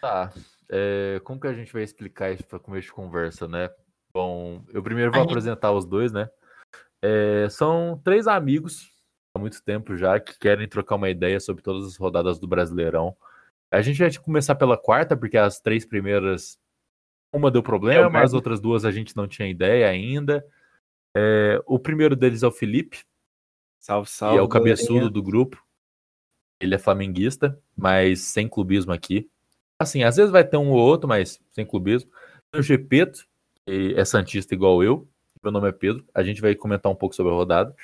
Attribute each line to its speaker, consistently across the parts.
Speaker 1: Tá. É, como que a gente vai explicar isso para começo de conversa, né? Bom, eu primeiro vou apresentar os dois, né? É, são três amigos há muito tempo já que querem trocar uma ideia sobre todas as rodadas do Brasileirão. A gente vai começar pela quarta, porque as três primeiras, uma deu problema, as outras duas a gente não tinha ideia ainda. É, o primeiro deles é o Felipe.
Speaker 2: Salve, salve.
Speaker 1: E é o cabeçudo do grupo. Ele é flamenguista, mas sem clubismo aqui. Assim, às vezes vai ter um ou outro, mas sem clubismo. Tem o Gepeto, que é santista igual eu. Meu nome é Pedro. A gente vai comentar um pouco sobre a rodada.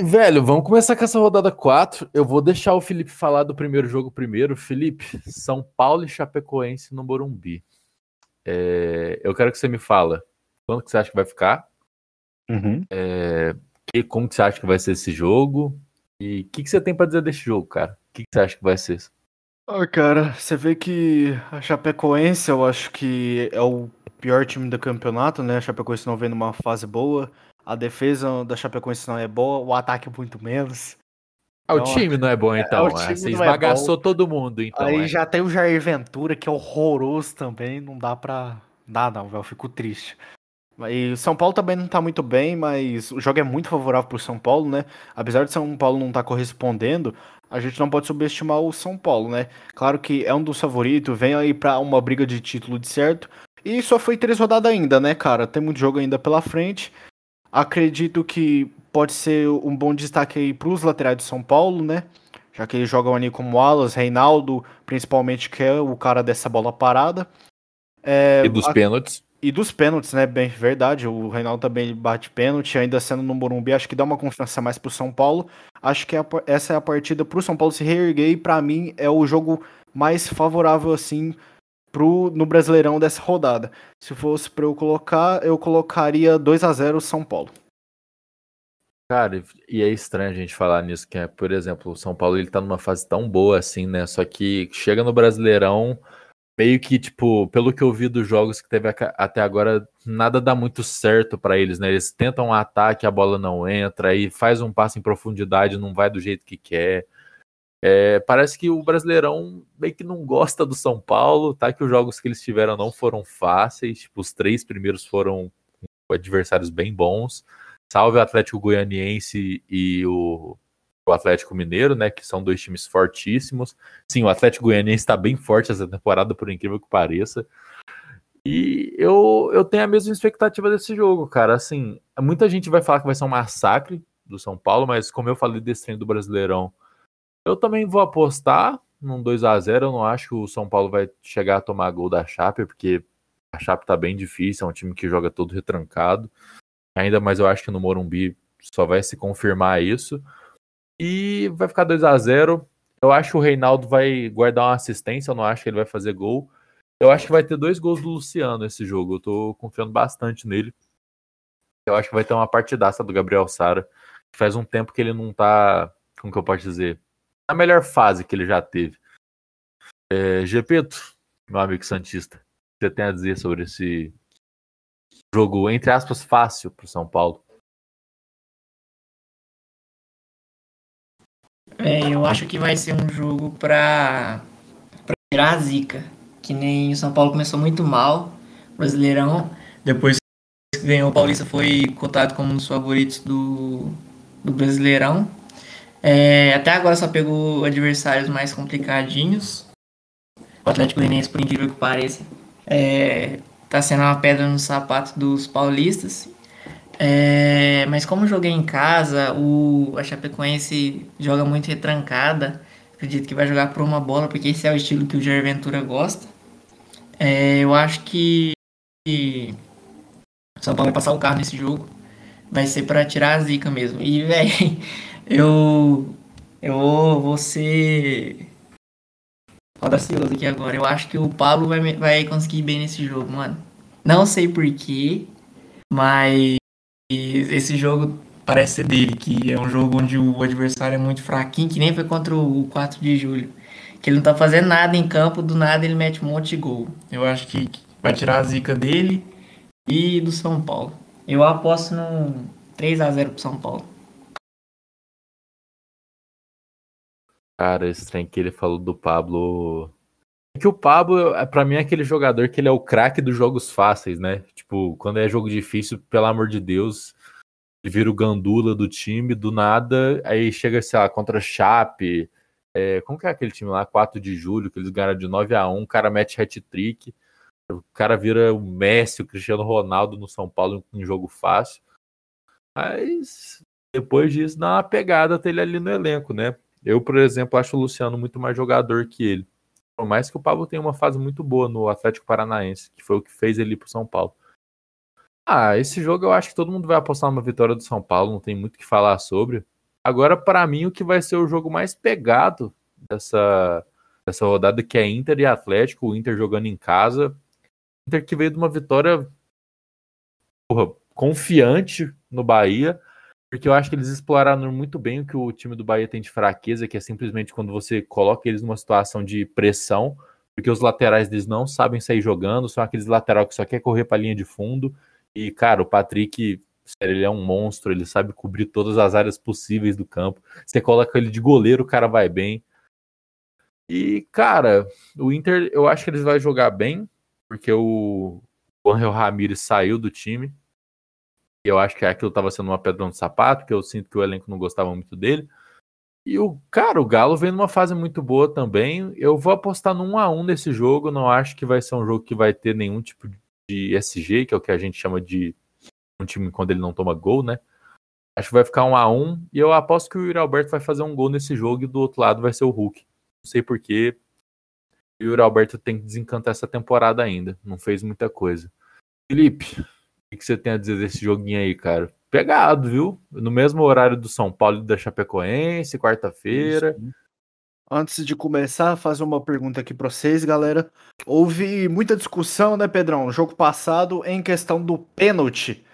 Speaker 1: Velho, vamos começar com essa rodada 4. Eu vou deixar o Felipe falar do primeiro jogo primeiro. Felipe, São Paulo e Chapecoense no Morumbi. É, eu quero que você me fala quando que você acha que vai ficar.
Speaker 2: Uhum.
Speaker 1: É, que, como que você acha que vai ser esse jogo? E o que, que você tem para dizer desse jogo, cara? O que, que você acha que vai ser?
Speaker 2: Ah, cara, você vê que a Chapecoense, eu acho que é o pior time do campeonato, né? A Chapecoense não vem numa fase boa. A defesa da Chapecoense não é boa, o ataque muito menos.
Speaker 1: Ah, o então, time não é bom, é, então. É, você esbagaçou é todo mundo, então.
Speaker 2: Aí é. já tem o Jair Ventura, que é horroroso também. Não dá pra. Dá, não, velho. Eu fico triste. E o São Paulo também não tá muito bem, mas o jogo é muito favorável pro São Paulo, né? Apesar de São Paulo não estar tá correspondendo, a gente não pode subestimar o São Paulo, né? Claro que é um dos favoritos, vem aí pra uma briga de título de certo. E só foi três rodadas ainda, né, cara? Tem muito jogo ainda pela frente. Acredito que pode ser um bom destaque aí para os laterais de São Paulo, né? Já que eles jogam ali como alas, Reinaldo, principalmente, que é o cara dessa bola parada.
Speaker 1: É, e dos a... pênaltis.
Speaker 2: E dos pênaltis, né? Bem, verdade. O Reinaldo também bate pênalti, ainda sendo no Morumbi. Acho que dá uma confiança mais pro São Paulo. Acho que é essa é a partida pro São Paulo se reerguer. E pra mim é o jogo mais favorável, assim, pro, no Brasileirão dessa rodada. Se fosse para eu colocar, eu colocaria 2 a 0 São Paulo.
Speaker 1: Cara, e é estranho a gente falar nisso, que é, por exemplo, o São Paulo ele tá numa fase tão boa assim, né? Só que chega no Brasileirão, meio que, tipo, pelo que eu vi dos jogos que teve até agora, nada dá muito certo para eles, né? Eles tentam um ataque, a bola não entra, aí faz um passo em profundidade, não vai do jeito que quer. É, parece que o Brasileirão meio que não gosta do São Paulo, tá? Que os jogos que eles tiveram não foram fáceis, tipo, os três primeiros foram adversários bem bons. Salve o Atlético Goianiense e o, o Atlético Mineiro, né? Que são dois times fortíssimos. Sim, o Atlético Goianiense está bem forte essa temporada, por incrível que pareça. E eu, eu tenho a mesma expectativa desse jogo, cara. Assim, muita gente vai falar que vai ser um massacre do São Paulo, mas como eu falei desse treino do Brasileirão, eu também vou apostar num 2 a 0 Eu não acho que o São Paulo vai chegar a tomar gol da Chape, porque a Chape tá bem difícil, é um time que joga todo retrancado. Ainda mais eu acho que no Morumbi só vai se confirmar isso. E vai ficar 2 a 0 Eu acho que o Reinaldo vai guardar uma assistência, eu não acho que ele vai fazer gol. Eu acho que vai ter dois gols do Luciano esse jogo. Eu tô confiando bastante nele. Eu acho que vai ter uma partidaça do Gabriel Sara. Faz um tempo que ele não tá, como que eu posso dizer, na melhor fase que ele já teve. É, Gepeto, meu amigo Santista, o que você tem a dizer sobre esse jogo, entre aspas, fácil para o São Paulo?
Speaker 3: É, eu acho que vai ser um jogo para tirar a zica. Que nem o São Paulo começou muito mal, Brasileirão. Depois que ganhou o Paulista, foi cotado como um dos favoritos do, do Brasileirão. É, até agora só pegou adversários mais complicadinhos. O Atlético Goianiense, por incrível que pareça, é, tá sendo uma pedra no sapato dos paulistas. É, mas como joguei em casa, o, a Chapecoense joga muito retrancada. Acredito que vai jogar por uma bola, porque esse é o estilo que o Jair Ventura gosta. É, eu acho que São Paulo vai passar o carro nesse jogo. Vai ser para tirar a zica mesmo. E, velho, eu. Eu vou ser. Audacioso aqui agora. Eu acho que o Pablo vai, vai conseguir bem nesse jogo, mano. Não sei porquê, mas esse jogo parece ser dele, que é um jogo onde o adversário é muito fraquinho, que nem foi contra o 4 de julho. Que ele não tá fazendo nada em campo, do nada ele mete um monte de gol. Eu acho que vai tirar a zica dele e do São Paulo. Eu aposto no 3 a 0 pro São Paulo.
Speaker 1: Cara, trem que ele falou do Pablo que o Pablo, é, para mim, é aquele jogador que ele é o craque dos jogos fáceis, né? Tipo, quando é jogo difícil, pelo amor de Deus, ele vira o gandula do time, do nada, aí chega, sei lá, contra Chape. É, como que é aquele time lá? 4 de julho, que eles ganharam de 9 a 1 o cara mete hat-trick, o cara vira o Messi, o Cristiano Ronaldo no São Paulo em jogo fácil. Mas depois disso dá uma pegada até ele ali no elenco, né? Eu, por exemplo, acho o Luciano muito mais jogador que ele. Por mais que o Pablo tenha uma fase muito boa no Atlético Paranaense, que foi o que fez ele ir pro São Paulo. Ah, esse jogo eu acho que todo mundo vai apostar numa vitória do São Paulo, não tem muito o que falar sobre. Agora, para mim, o que vai ser o jogo mais pegado dessa, dessa rodada, que é Inter e Atlético, o Inter jogando em casa. Inter que veio de uma vitória porra, confiante no Bahia, porque eu acho que eles exploraram muito bem o que o time do Bahia tem de fraqueza, que é simplesmente quando você coloca eles numa situação de pressão, porque os laterais deles não sabem sair jogando, são aqueles lateral que só quer correr para a linha de fundo. E, cara, o Patrick, ele é um monstro, ele sabe cobrir todas as áreas possíveis do campo. Você coloca ele de goleiro, o cara vai bem. E, cara, o Inter, eu acho que eles vão jogar bem, porque o Angel Ramírez saiu do time eu acho que aquilo estava sendo uma pedra no sapato, que eu sinto que o elenco não gostava muito dele. E o cara, o Galo vem numa fase muito boa também. Eu vou apostar no 1 a 1 nesse jogo. Não acho que vai ser um jogo que vai ter nenhum tipo de SG, que é o que a gente chama de um time quando ele não toma gol, né? Acho que vai ficar 1 a 1 e eu aposto que o Yuri Alberto vai fazer um gol nesse jogo e do outro lado vai ser o Hulk. Não sei porquê. O Yuri Alberto tem que desencantar essa temporada ainda. Não fez muita coisa. Felipe, o que você tem a dizer desse joguinho aí, cara? Pegado, viu? No mesmo horário do São Paulo e da Chapecoense, quarta-feira.
Speaker 2: Antes de começar, fazer uma pergunta aqui para vocês, galera. Houve muita discussão, né, Pedrão? Jogo passado em questão do pênalti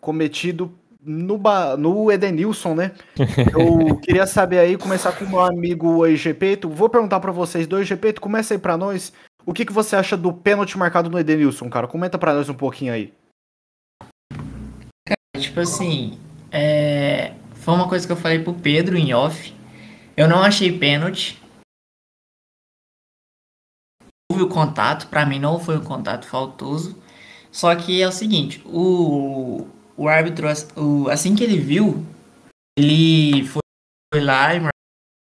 Speaker 2: cometido no, no Edenilson, né? Eu queria saber aí, começar com o meu amigo Egepeto. Vou perguntar para vocês do Egepeto, começa aí para nós. O que, que você acha do pênalti marcado no Edenilson, cara? Comenta para nós um pouquinho aí.
Speaker 3: Tipo assim, é... foi uma coisa que eu falei pro Pedro em off. Eu não achei pênalti. Houve o contato, para mim não foi um contato faltoso. Só que é o seguinte, o, o árbitro, o, assim que ele viu, ele foi, foi lá e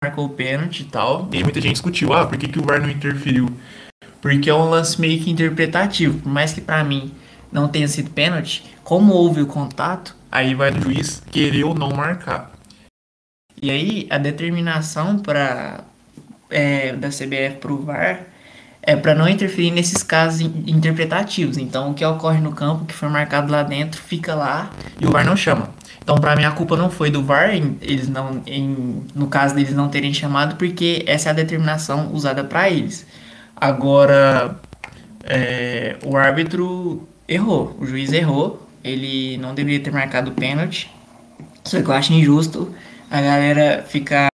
Speaker 3: marcou o pênalti e tal. E muita gente discutiu, ah, por que, que o VAR não interferiu? Porque é um lance meio que interpretativo. Por mais que para mim não tenha sido pênalti, como houve o contato, aí vai do juiz querer ou não marcar. E aí a determinação para é, da CBF para o VAR é para não interferir nesses casos interpretativos. Então o que ocorre no campo, que foi marcado lá dentro, fica lá e o VAR não chama. Então para mim a culpa não foi do VAR, eles não, em, no caso deles não terem chamado, porque essa é a determinação usada para eles. Agora é, o árbitro errou, o juiz errou, ele não deveria ter marcado o pênalti. Só que eu acho injusto a galera ficar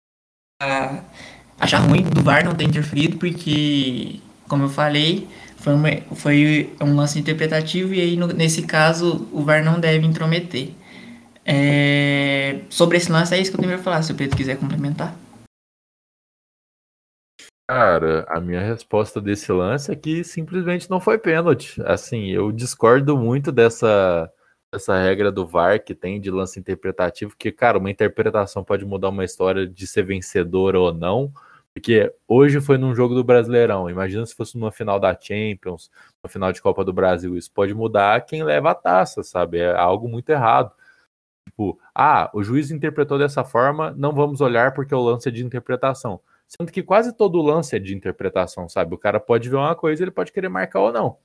Speaker 3: achar ruim do VAR não ter interferido, porque, como eu falei, foi, uma, foi um lance interpretativo e aí no, nesse caso o VAR não deve intrometer. É, sobre esse lance é isso que eu tenho para falar, se o Pedro quiser complementar.
Speaker 1: Cara, a minha resposta desse lance é que simplesmente não foi pênalti. Assim, eu discordo muito dessa, dessa regra do VAR que tem de lance interpretativo, que, cara, uma interpretação pode mudar uma história de ser vencedora ou não. Porque hoje foi num jogo do Brasileirão. Imagina se fosse numa final da Champions, uma final de Copa do Brasil. Isso pode mudar quem leva a taça, sabe? É algo muito errado. Tipo, ah, o juiz interpretou dessa forma, não vamos olhar porque o lance é de interpretação. Sendo que quase todo lance é de interpretação, sabe? O cara pode ver uma coisa, ele pode querer marcar ou não.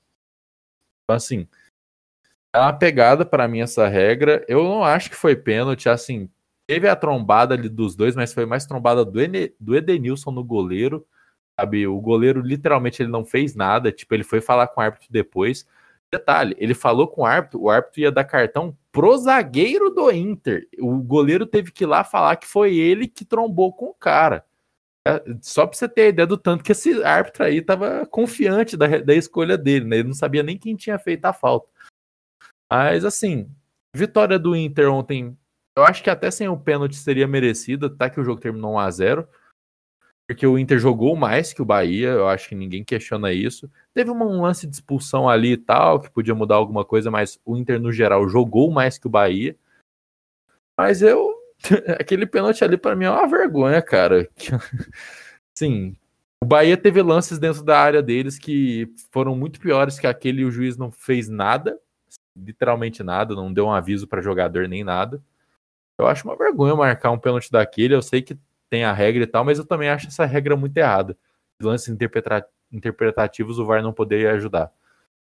Speaker 1: Então, assim, é uma pegada para mim essa regra. Eu não acho que foi pênalti, assim, teve a trombada ali dos dois, mas foi mais trombada do, Ene, do Edenilson no goleiro, sabe? O goleiro literalmente ele não fez nada, tipo, ele foi falar com o árbitro depois. Detalhe, ele falou com o árbitro, o árbitro ia dar cartão pro zagueiro do Inter. O goleiro teve que ir lá falar que foi ele que trombou com o cara. É, só pra você ter ideia do tanto que esse árbitro aí tava confiante da, da escolha dele, né? Ele não sabia nem quem tinha feito a falta. Mas assim, vitória do Inter ontem, eu acho que até sem o pênalti seria merecida, tá que o jogo terminou 1 a 0 porque o Inter jogou mais que o Bahia, eu acho que ninguém questiona isso. Teve um lance de expulsão ali e tal, que podia mudar alguma coisa, mas o Inter, no geral, jogou mais que o Bahia. Mas eu. Aquele pênalti ali, para mim, é uma vergonha, cara. Sim, o Bahia teve lances dentro da área deles que foram muito piores que aquele e o juiz não fez nada, literalmente nada, não deu um aviso para jogador nem nada. Eu acho uma vergonha marcar um pênalti daquele. Eu sei que tem a regra e tal, mas eu também acho essa regra muito errada. Lances interpretativos o VAR não poderia ajudar.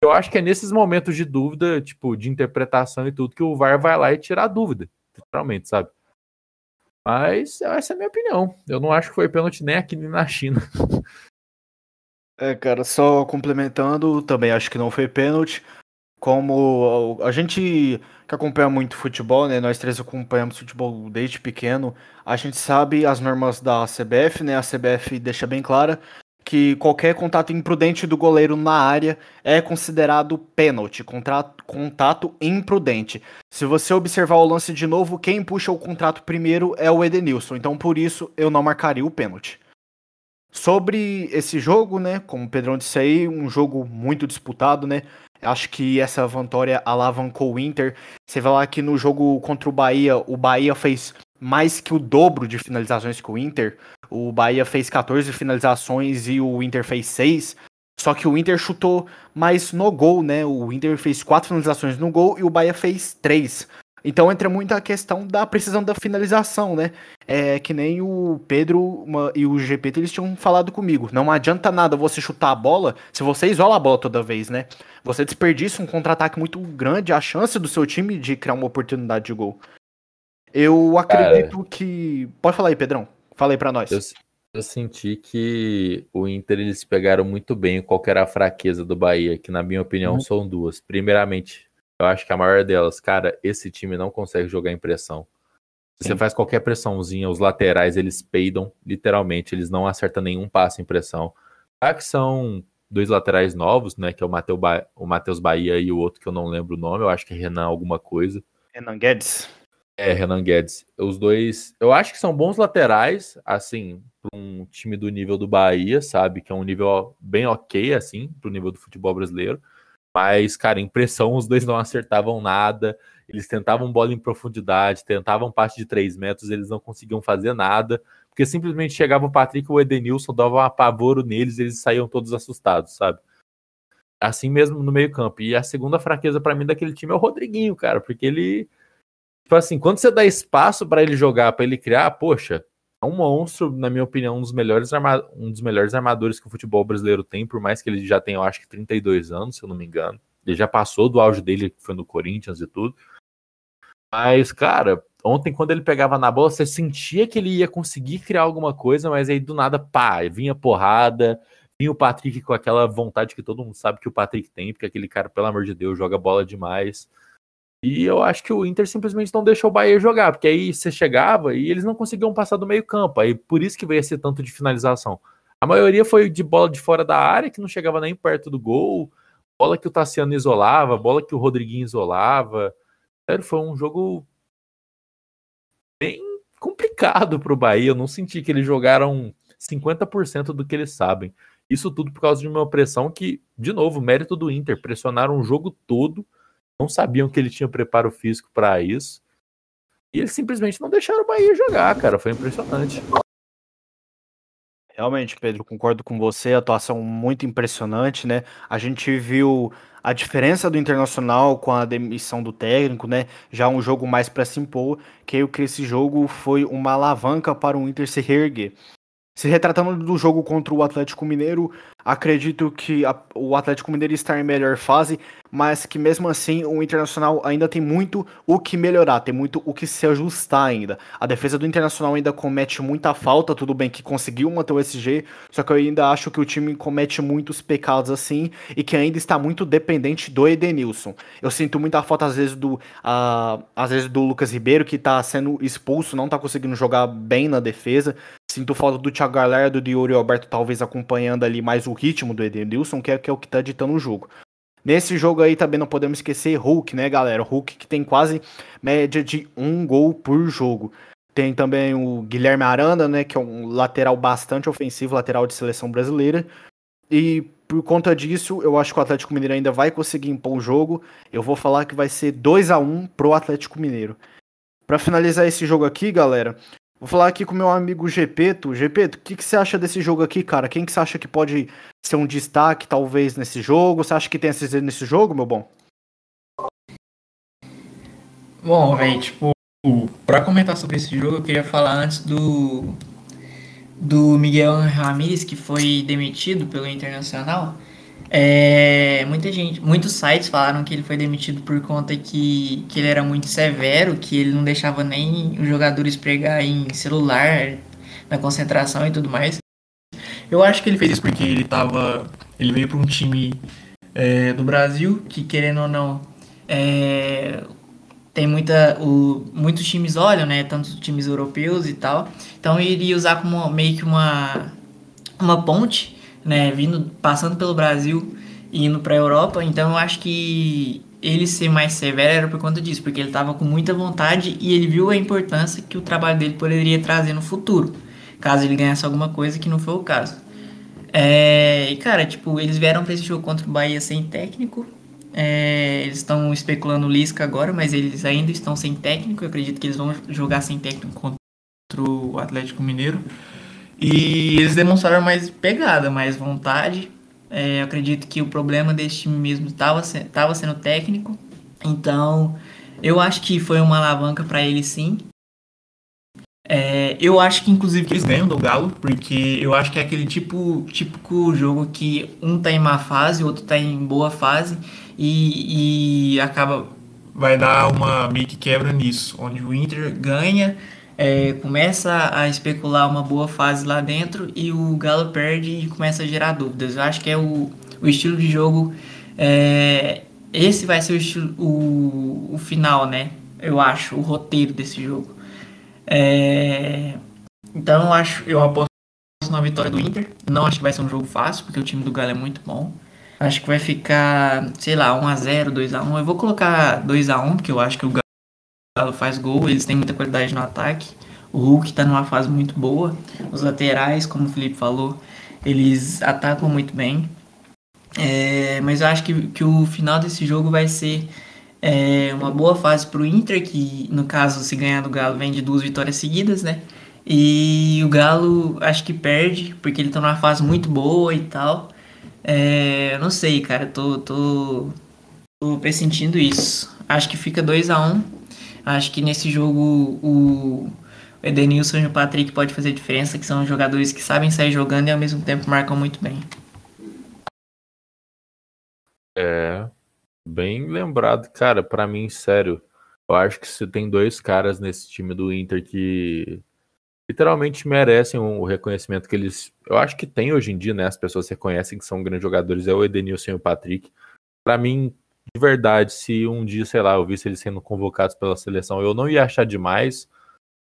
Speaker 1: Eu acho que é nesses momentos de dúvida, tipo, de interpretação e tudo, que o VAR vai lá e tira a dúvida, literalmente, sabe? Mas essa é a minha opinião. Eu não acho que foi pênalti nem aqui nem na China.
Speaker 2: É, cara, só complementando, também acho que não foi pênalti. Como a gente que acompanha muito futebol, né? Nós três acompanhamos futebol desde pequeno. A gente sabe as normas da CBF, né? A CBF deixa bem clara que qualquer contato imprudente do goleiro na área é considerado pênalti, contato imprudente. Se você observar o lance de novo, quem puxa o contrato primeiro é o Edenilson, então por isso eu não marcaria o pênalti. Sobre esse jogo, né, como o Pedrão disse aí, um jogo muito disputado, né, acho que essa vitória alavancou o Inter. Você vai lá que no jogo contra o Bahia, o Bahia fez mais que o dobro de finalizações que o Inter. O Bahia fez 14 finalizações e o Inter fez 6. Só que o Inter chutou mais no gol, né? O Inter fez 4 finalizações no gol e o Bahia fez 3. Então entra muito a questão da precisão da finalização, né? É que nem o Pedro e o GP eles tinham falado comigo. Não adianta nada você chutar a bola se você isola a bola toda vez, né? Você desperdiça um contra-ataque muito grande, a chance do seu time de criar uma oportunidade de gol. Eu acredito Cara, que. Pode falar aí, Pedrão. Fala aí pra nós.
Speaker 1: Eu, eu, senti que o Inter eles pegaram muito bem qual era a fraqueza do Bahia, que na minha opinião uhum. são duas. Primeiramente, eu acho que a maior delas, cara, esse time não consegue jogar em pressão. Se você faz qualquer pressãozinha, os laterais eles peidam, literalmente, eles não acertam nenhum passo em pressão. Ah, que são dois laterais novos, né? Que é o Matheus ba... Bahia e o outro que eu não lembro o nome, eu acho que é Renan alguma coisa.
Speaker 2: Renan Guedes.
Speaker 1: É, Renan Guedes. Os dois, eu acho que são bons laterais, assim, para um time do nível do Bahia, sabe? Que é um nível bem ok, assim, para o nível do futebol brasileiro. Mas, cara, impressão, os dois não acertavam nada. Eles tentavam bola em profundidade, tentavam parte de 3 metros, eles não conseguiam fazer nada. Porque simplesmente chegava o Patrick e o Edenilson, dava um apavoro neles, eles saíam todos assustados, sabe? Assim mesmo no meio-campo. E a segunda fraqueza para mim daquele time é o Rodriguinho, cara, porque ele Tipo assim, quando você dá espaço para ele jogar, para ele criar, poxa, é um monstro, na minha opinião, um dos melhores, um dos melhores armadores que o futebol brasileiro tem, por mais que ele já tenha, eu acho que 32 anos, se eu não me engano. Ele já passou do auge dele, que foi no Corinthians e tudo. Mas, cara, ontem quando ele pegava na bola, você sentia que ele ia conseguir criar alguma coisa, mas aí do nada, pá, vinha porrada, vinha o Patrick com aquela vontade que todo mundo sabe que o Patrick tem, porque aquele cara, pelo amor de Deus, joga bola demais. E eu acho que o Inter simplesmente não deixou o Bahia jogar, porque aí você chegava e eles não conseguiam passar do meio-campo. Aí por isso que veio esse tanto de finalização. A maioria foi de bola de fora da área, que não chegava nem perto do gol, bola que o Tassiano isolava, bola que o Rodriguinho isolava. Sério, foi um jogo bem complicado para o Bahia. Eu não senti que eles jogaram 50% do que eles sabem. Isso tudo por causa de uma pressão que, de novo, mérito do Inter. Pressionaram o jogo todo não sabiam que ele tinha preparo físico para isso. E eles simplesmente não deixaram o Bahia jogar, cara. Foi impressionante.
Speaker 2: Realmente, Pedro, concordo com você. Atuação muito impressionante, né? A gente viu a diferença do Internacional com a demissão do técnico, né? Já um jogo mais para se impor. Creio que esse jogo foi uma alavanca para o Inter se reerguer. Se retratando do jogo contra o Atlético Mineiro, acredito que a, o Atlético Mineiro está em melhor fase, mas que mesmo assim o Internacional ainda tem muito o que melhorar, tem muito o que se ajustar ainda. A defesa do Internacional ainda comete muita falta, tudo bem que conseguiu manter o SG, só que eu ainda acho que o time comete muitos pecados assim e que ainda está muito dependente do Edenilson. Eu sinto muita falta às vezes do uh, às vezes do Lucas Ribeiro que está sendo expulso, não está conseguindo jogar bem na defesa. Sinto falta do Thiago Galhardo e do Yuri Alberto talvez acompanhando ali mais o ritmo do Edenilson, que é, que é o que tá ditando o jogo. Nesse jogo aí também não podemos esquecer Hulk, né, galera? Hulk que tem quase média de um gol por jogo. Tem também o Guilherme Aranda, né, que é um lateral bastante ofensivo, lateral de seleção brasileira. E por conta disso, eu acho que o Atlético Mineiro ainda vai conseguir impor o jogo. Eu vou falar que vai ser 2 a 1 pro Atlético Mineiro. Para finalizar esse jogo aqui, galera, vou falar aqui com meu amigo Gepeto. Gepeto, o que, que você acha desse jogo aqui, cara? Quem que você acha que pode ser um destaque, talvez, nesse jogo? Você acha que tem a dizer nesse jogo, meu bom?
Speaker 3: Bom, velho, tipo, para comentar sobre esse jogo, eu queria falar antes do do Miguel Ramírez que foi demitido pelo Internacional. É, muita gente, muitos sites falaram que ele foi demitido por conta que, que ele era muito severo, que ele não deixava nem os jogadores pregar em celular, na concentração e tudo mais. Eu acho que ele fez isso porque ele tava. Ele veio para um time é, do Brasil que, querendo ou não, é, tem muita o, muitos times olham, né, tanto times europeus e tal. Então ele iria usar como meio que uma uma ponte, né, vindo passando pelo Brasil e indo para a Europa. Então eu acho que ele ser mais severo era por conta disso, porque ele estava com muita vontade e ele viu a importância que o trabalho dele poderia trazer no futuro, caso ele ganhasse alguma coisa que não foi o caso. É, e cara, tipo, eles vieram para esse jogo contra o Bahia sem técnico, é, eles estão especulando o Lisca agora, mas eles ainda estão sem técnico. Eu acredito que eles vão jogar sem técnico contra o Atlético Mineiro. E eles demonstraram mais pegada, mais vontade. É, eu acredito que o problema desse time mesmo estava sendo técnico. Então, eu acho que foi uma alavanca para eles sim. É, eu acho que inclusive eles ganham do Galo, porque eu acho que é aquele tipo típico jogo que um tá em má fase, o outro tá em boa fase e, e acaba vai dar uma meio que quebra nisso, onde o Inter ganha, é, começa a especular uma boa fase lá dentro e o Galo perde e começa a gerar dúvidas. Eu acho que é o, o estilo de jogo, é, esse vai ser o, estilo, o, o final, né? Eu acho, o roteiro desse jogo. É, então eu acho, eu aposto na vitória do Inter. Não acho que vai ser um jogo fácil, porque o time do Galo é muito bom. Acho que vai ficar, sei lá, 1x0, 2x1. Eu vou colocar 2x1, porque eu acho que o Galo faz gol, eles têm muita qualidade no ataque. O Hulk tá numa fase muito boa. Os laterais, como o Felipe falou, eles atacam muito bem. É, mas eu acho que, que o final desse jogo vai ser é, uma boa fase pro Inter, que no caso, se ganhar do Galo, vem de duas vitórias seguidas, né? E o Galo acho que perde, porque ele tá numa fase muito boa e tal. É, não sei, cara, tô, tô, tô pressentindo isso. Acho que fica 2 a 1 um. Acho que nesse jogo o Edenilson e o Patrick pode fazer diferença, que são jogadores que sabem sair jogando e ao mesmo tempo marcam muito bem.
Speaker 1: É, bem lembrado, cara, para mim, sério. Eu acho que se tem dois caras nesse time do Inter que literalmente merecem o reconhecimento que eles. Eu acho que tem hoje em dia, né? As pessoas reconhecem que são grandes jogadores, é o Edenilson e o Patrick. Para mim, de verdade, se um dia, sei lá, eu visse eles sendo convocados pela seleção, eu não ia achar demais.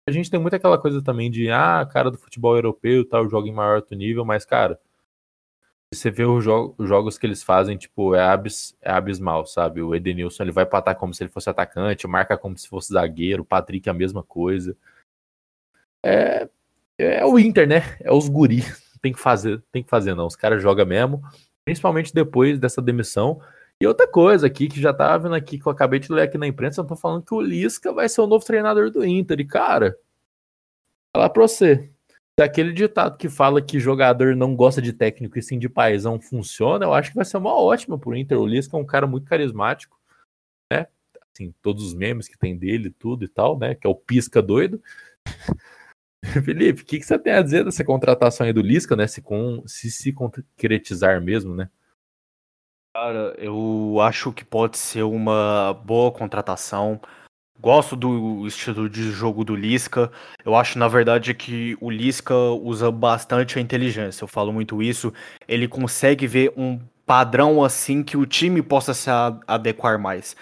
Speaker 1: A gente tem muito aquela coisa também de, ah, cara do futebol europeu tal, joga em maior alto nível, mas, cara, você vê os, jo os jogos que eles fazem, tipo, é, abis é abismal, sabe? O Edenilson, ele vai patar como se ele fosse atacante, marca como se fosse zagueiro, o Patrick a mesma coisa é, é o Inter, né? É os guri. Tem que fazer, tem que fazer não. Os caras jogam mesmo, principalmente depois dessa demissão. E outra coisa aqui, que já tava vendo aqui, que eu acabei de ler aqui na imprensa, tô falando que o Lisca vai ser o novo treinador do Inter. E, cara, falar pra você, se aquele ditado que fala que jogador não gosta de técnico e sim de paisão funciona, eu acho que vai ser uma ótima pro Inter. O Lisca é um cara muito carismático, né? Assim, todos os memes que tem dele, tudo e tal, né? Que é o pisca doido. Felipe, o que, que, você tem a dizer dessa contratação aí do Lisca, né? Se, com, se se concretizar mesmo, né?
Speaker 2: Cara, eu acho que pode ser uma boa contratação. Gosto do estilo de jogo do Lisca. Eu acho, na verdade, que o Lisca usa bastante a inteligência. Eu falo muito isso. Ele consegue ver um padrão assim que o time possa se adequar mais.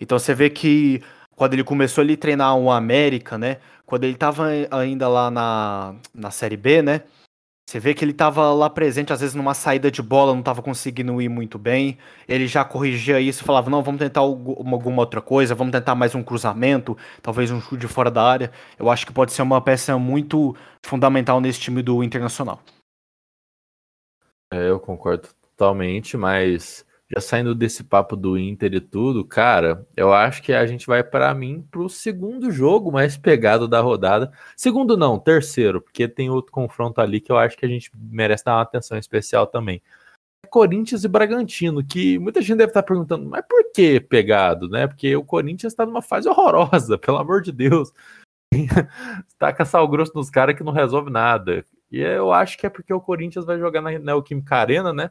Speaker 2: Então você vê que quando ele começou a treinar o América, né? quando ele estava ainda lá na, na Série B, né? Você vê que ele estava lá presente, às vezes numa saída de bola, não estava conseguindo ir muito bem. Ele já corrigia isso falava: não, vamos tentar alguma outra coisa, vamos tentar mais um cruzamento, talvez um chute fora da área. Eu acho que pode ser uma peça muito fundamental nesse time do Internacional.
Speaker 1: É, eu concordo totalmente, mas já saindo desse papo do Inter e tudo, cara, eu acho que a gente vai para mim pro segundo jogo mais pegado da rodada. Segundo não, terceiro, porque tem outro confronto ali que eu acho que a gente merece dar uma atenção especial também. Corinthians e Bragantino, que muita gente deve estar perguntando, mas por que pegado, né? Porque o Corinthians está numa fase horrorosa, pelo amor de Deus. Taca sal grosso nos caras que não resolve nada. E eu acho que é porque o Corinthians vai jogar na Neoquímica Arena, né?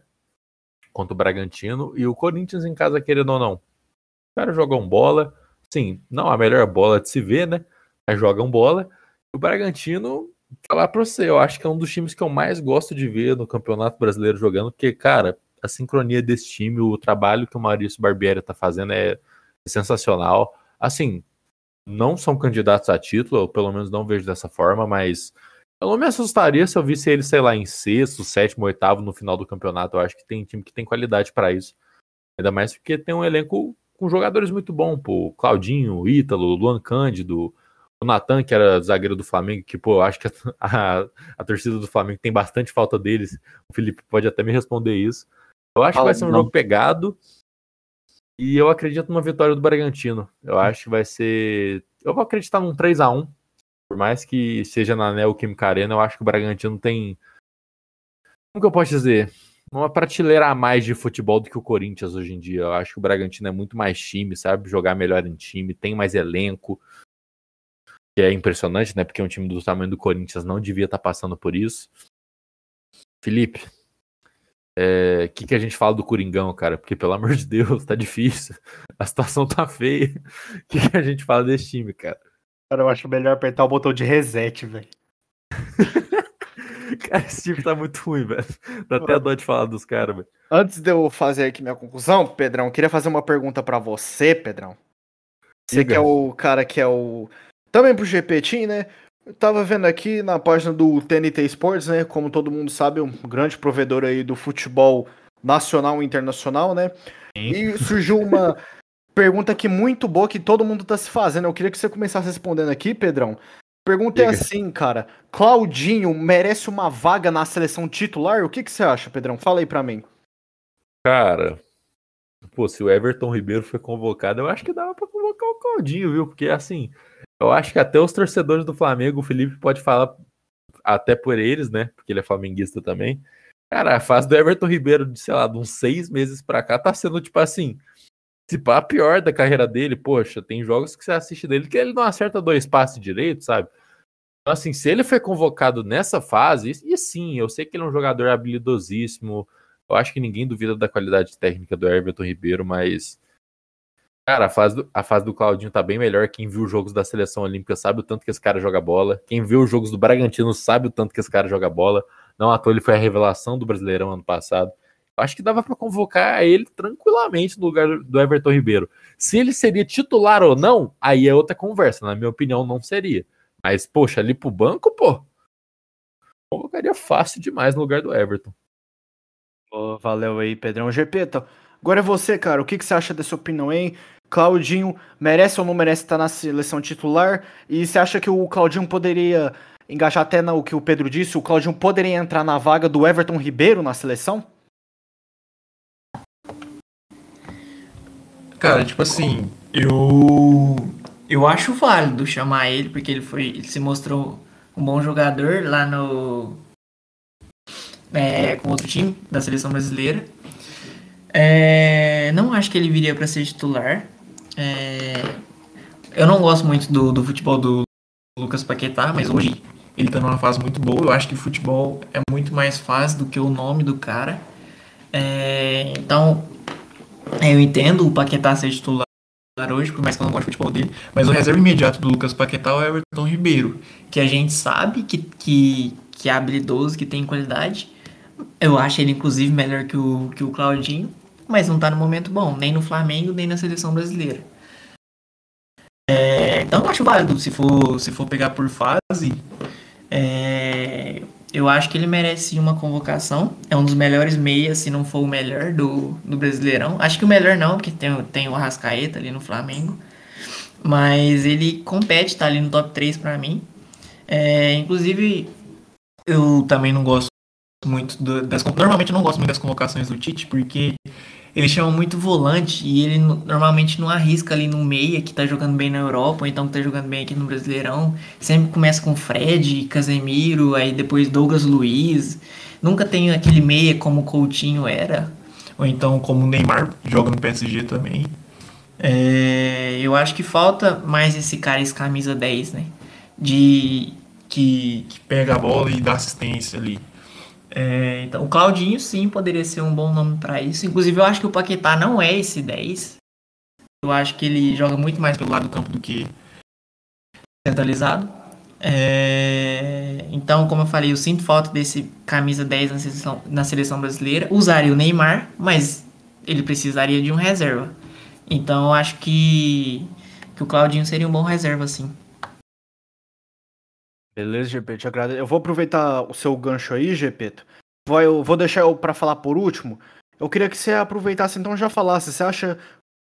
Speaker 1: Contra o Bragantino e o Corinthians em casa, querendo ou não. Os caras jogam bola, sim, não a melhor bola de se ver, né? Mas jogam bola. O Bragantino, falar pra você, eu acho que é um dos times que eu mais gosto de ver no Campeonato Brasileiro jogando, porque, cara, a sincronia desse time, o trabalho que o Maurício Barbieri tá fazendo é sensacional. Assim, não são candidatos a título, eu pelo menos não vejo dessa forma, mas eu não me assustaria se eu visse ele, sei lá, em sexto, sétimo, oitavo no final do campeonato. Eu acho que tem time que tem qualidade para isso. Ainda mais porque tem um elenco com jogadores muito bom, pô. Claudinho, Ítalo, Luan Cândido, o Natan, que era zagueiro do Flamengo, que, pô, eu acho que a, a, a, torcida do Flamengo tem bastante falta deles. O Felipe pode até me responder isso. Eu acho que vai ser um jogo pegado. E eu acredito numa vitória do Bragantino. Eu acho que vai ser. Eu vou acreditar num 3 a 1 por mais que seja na Neoquímica Arena, eu acho que o Bragantino tem. Como que eu posso dizer? Uma prateleira a mais de futebol do que o Corinthians hoje em dia. Eu acho que o Bragantino é muito mais time, sabe? Jogar melhor em time, tem mais elenco. Que é impressionante, né? Porque um time do tamanho do Corinthians não devia estar tá passando por isso. Felipe, o é, que, que a gente fala do Coringão, cara? Porque, pelo amor de Deus, tá difícil. A situação tá feia. O que, que a gente fala desse time, cara?
Speaker 2: Cara, eu acho melhor apertar o botão de reset, velho.
Speaker 1: cara, esse time tá muito ruim, velho. Dá até dó de falar dos caras, velho.
Speaker 2: Antes de eu fazer aqui minha conclusão, Pedrão, queria fazer uma pergunta para você, Pedrão. Você Diga. que é o cara que é o. Também pro GP Team, né? Eu tava vendo aqui na página do TNT Sports, né? Como todo mundo sabe, um grande provedor aí do futebol nacional e internacional, né? Sim. E surgiu uma pergunta aqui muito boa que todo mundo tá se fazendo. Eu queria que você começasse respondendo aqui, Pedrão. Pergunta é assim, cara. Claudinho merece uma vaga na seleção titular? O que, que você acha, Pedrão? Fala aí pra mim.
Speaker 1: Cara, pô, se o Everton Ribeiro foi convocado, eu acho que dava pra convocar o Claudinho, viu? Porque, assim, eu acho que até os torcedores do Flamengo, o Felipe pode falar até por eles, né? Porque ele é flamenguista também. Cara, a fase do Everton Ribeiro, de, sei lá, de uns seis meses pra cá, tá sendo, tipo assim, se pá, pior da carreira dele, poxa, tem jogos que você assiste dele que ele não acerta dois passes direito, sabe? Então, assim, se ele foi convocado nessa fase, e sim, eu sei que ele é um jogador habilidosíssimo, eu acho que ninguém duvida da qualidade técnica do Everton Ribeiro, mas. Cara, a fase, do, a fase do Claudinho tá bem melhor. Quem viu os jogos da seleção olímpica sabe o tanto que esse cara joga bola. Quem viu os jogos do Bragantino sabe o tanto que esse cara joga bola. Não à toa ele foi a revelação do Brasileirão ano passado acho que dava para convocar ele tranquilamente no lugar do Everton Ribeiro. Se ele seria titular ou não, aí é outra conversa. Na minha opinião, não seria. Mas, poxa, ali pro banco, pô, convocaria fácil demais no lugar do Everton.
Speaker 2: Oh, valeu aí, Pedrão. GP, agora é você, cara. O que, que você acha dessa opinião, hein? Claudinho merece ou não merece estar na seleção titular? E você acha que o Claudinho poderia engajar até no que o Pedro disse? O Claudinho poderia entrar na vaga do Everton Ribeiro na seleção?
Speaker 3: Cara, tipo assim, eu eu acho válido chamar ele porque ele foi, ele se mostrou um bom jogador lá no é, com outro time da seleção brasileira. É, não acho que ele viria para ser titular. É, eu não gosto muito do, do futebol do Lucas Paquetá, mas hoje ele tá numa fase muito boa. Eu acho que futebol é muito mais fácil do que o nome do cara. É, então, eu entendo o Paquetá ser titular hoje, por mais que eu não goste do futebol dele, mas o reserva imediato do Lucas Paquetá é o Everton Ribeiro, que a gente sabe que, que, que é habilidoso, que tem qualidade. Eu acho ele, inclusive, melhor que o, que o Claudinho, mas não tá no momento bom, nem no Flamengo, nem na seleção brasileira. É, então eu acho válido, se for, se for pegar por fase, é, eu acho que ele merece uma convocação. É um dos melhores meias, se não for o melhor do, do Brasileirão. Acho que o melhor não, porque tem, tem o Arrascaeta ali no Flamengo. Mas ele compete, tá ali no top 3 para mim. É, inclusive, eu também não gosto muito do, das. Normalmente eu não gosto muito das convocações do Tite, porque ele chama muito volante e ele normalmente não arrisca ali no meia que tá jogando bem na Europa, ou então que tá jogando bem aqui no Brasileirão. Sempre começa com Fred, Casemiro, aí depois Douglas Luiz. Nunca tem aquele meia como o Coutinho era.
Speaker 4: Ou então como o Neymar joga no PSG também.
Speaker 3: É, eu acho que falta mais esse cara, esse camisa 10, né? De.
Speaker 4: Que, que pega a bola e dá assistência ali.
Speaker 3: É, então, o Claudinho sim poderia ser um bom nome para isso. Inclusive, eu acho que o Paquetá não é esse 10. Eu acho que ele joga muito mais pelo lado do campo do que centralizado. É, então, como eu falei, eu sinto falta desse camisa 10 na seleção, na seleção brasileira. Usaria o Neymar, mas ele precisaria de um reserva. Então, eu acho que, que o Claudinho seria um bom reserva, sim.
Speaker 2: Beleza, GP, te agradeço. Eu vou aproveitar o seu gancho aí, GP. Vou, eu vou deixar eu para falar por último. Eu queria que você aproveitasse, então já falasse. Você acha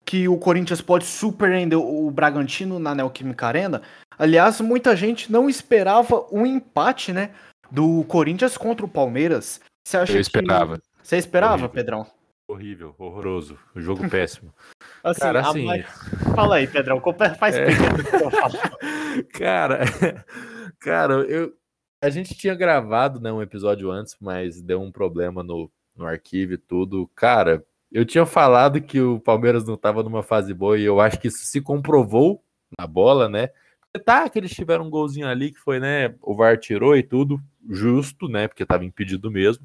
Speaker 2: que o Corinthians pode surpreender o Bragantino na Neoquímica Arena? Aliás, muita gente não esperava um empate, né? Do Corinthians contra o Palmeiras.
Speaker 1: Você acha eu esperava. Que...
Speaker 2: Você esperava, Horrível. Pedrão?
Speaker 1: Horrível, horroroso. jogo péssimo.
Speaker 2: assim, Cara, assim... Fala aí, Pedrão. Faz é...
Speaker 1: Cara, Cara, eu, a gente tinha gravado né, um episódio antes, mas deu um problema no, no arquivo e tudo. Cara, eu tinha falado que o Palmeiras não estava numa fase boa e eu acho que isso se comprovou na bola, né? Tá que eles tiveram um golzinho ali que foi, né? O VAR tirou e tudo, justo, né? Porque estava impedido mesmo.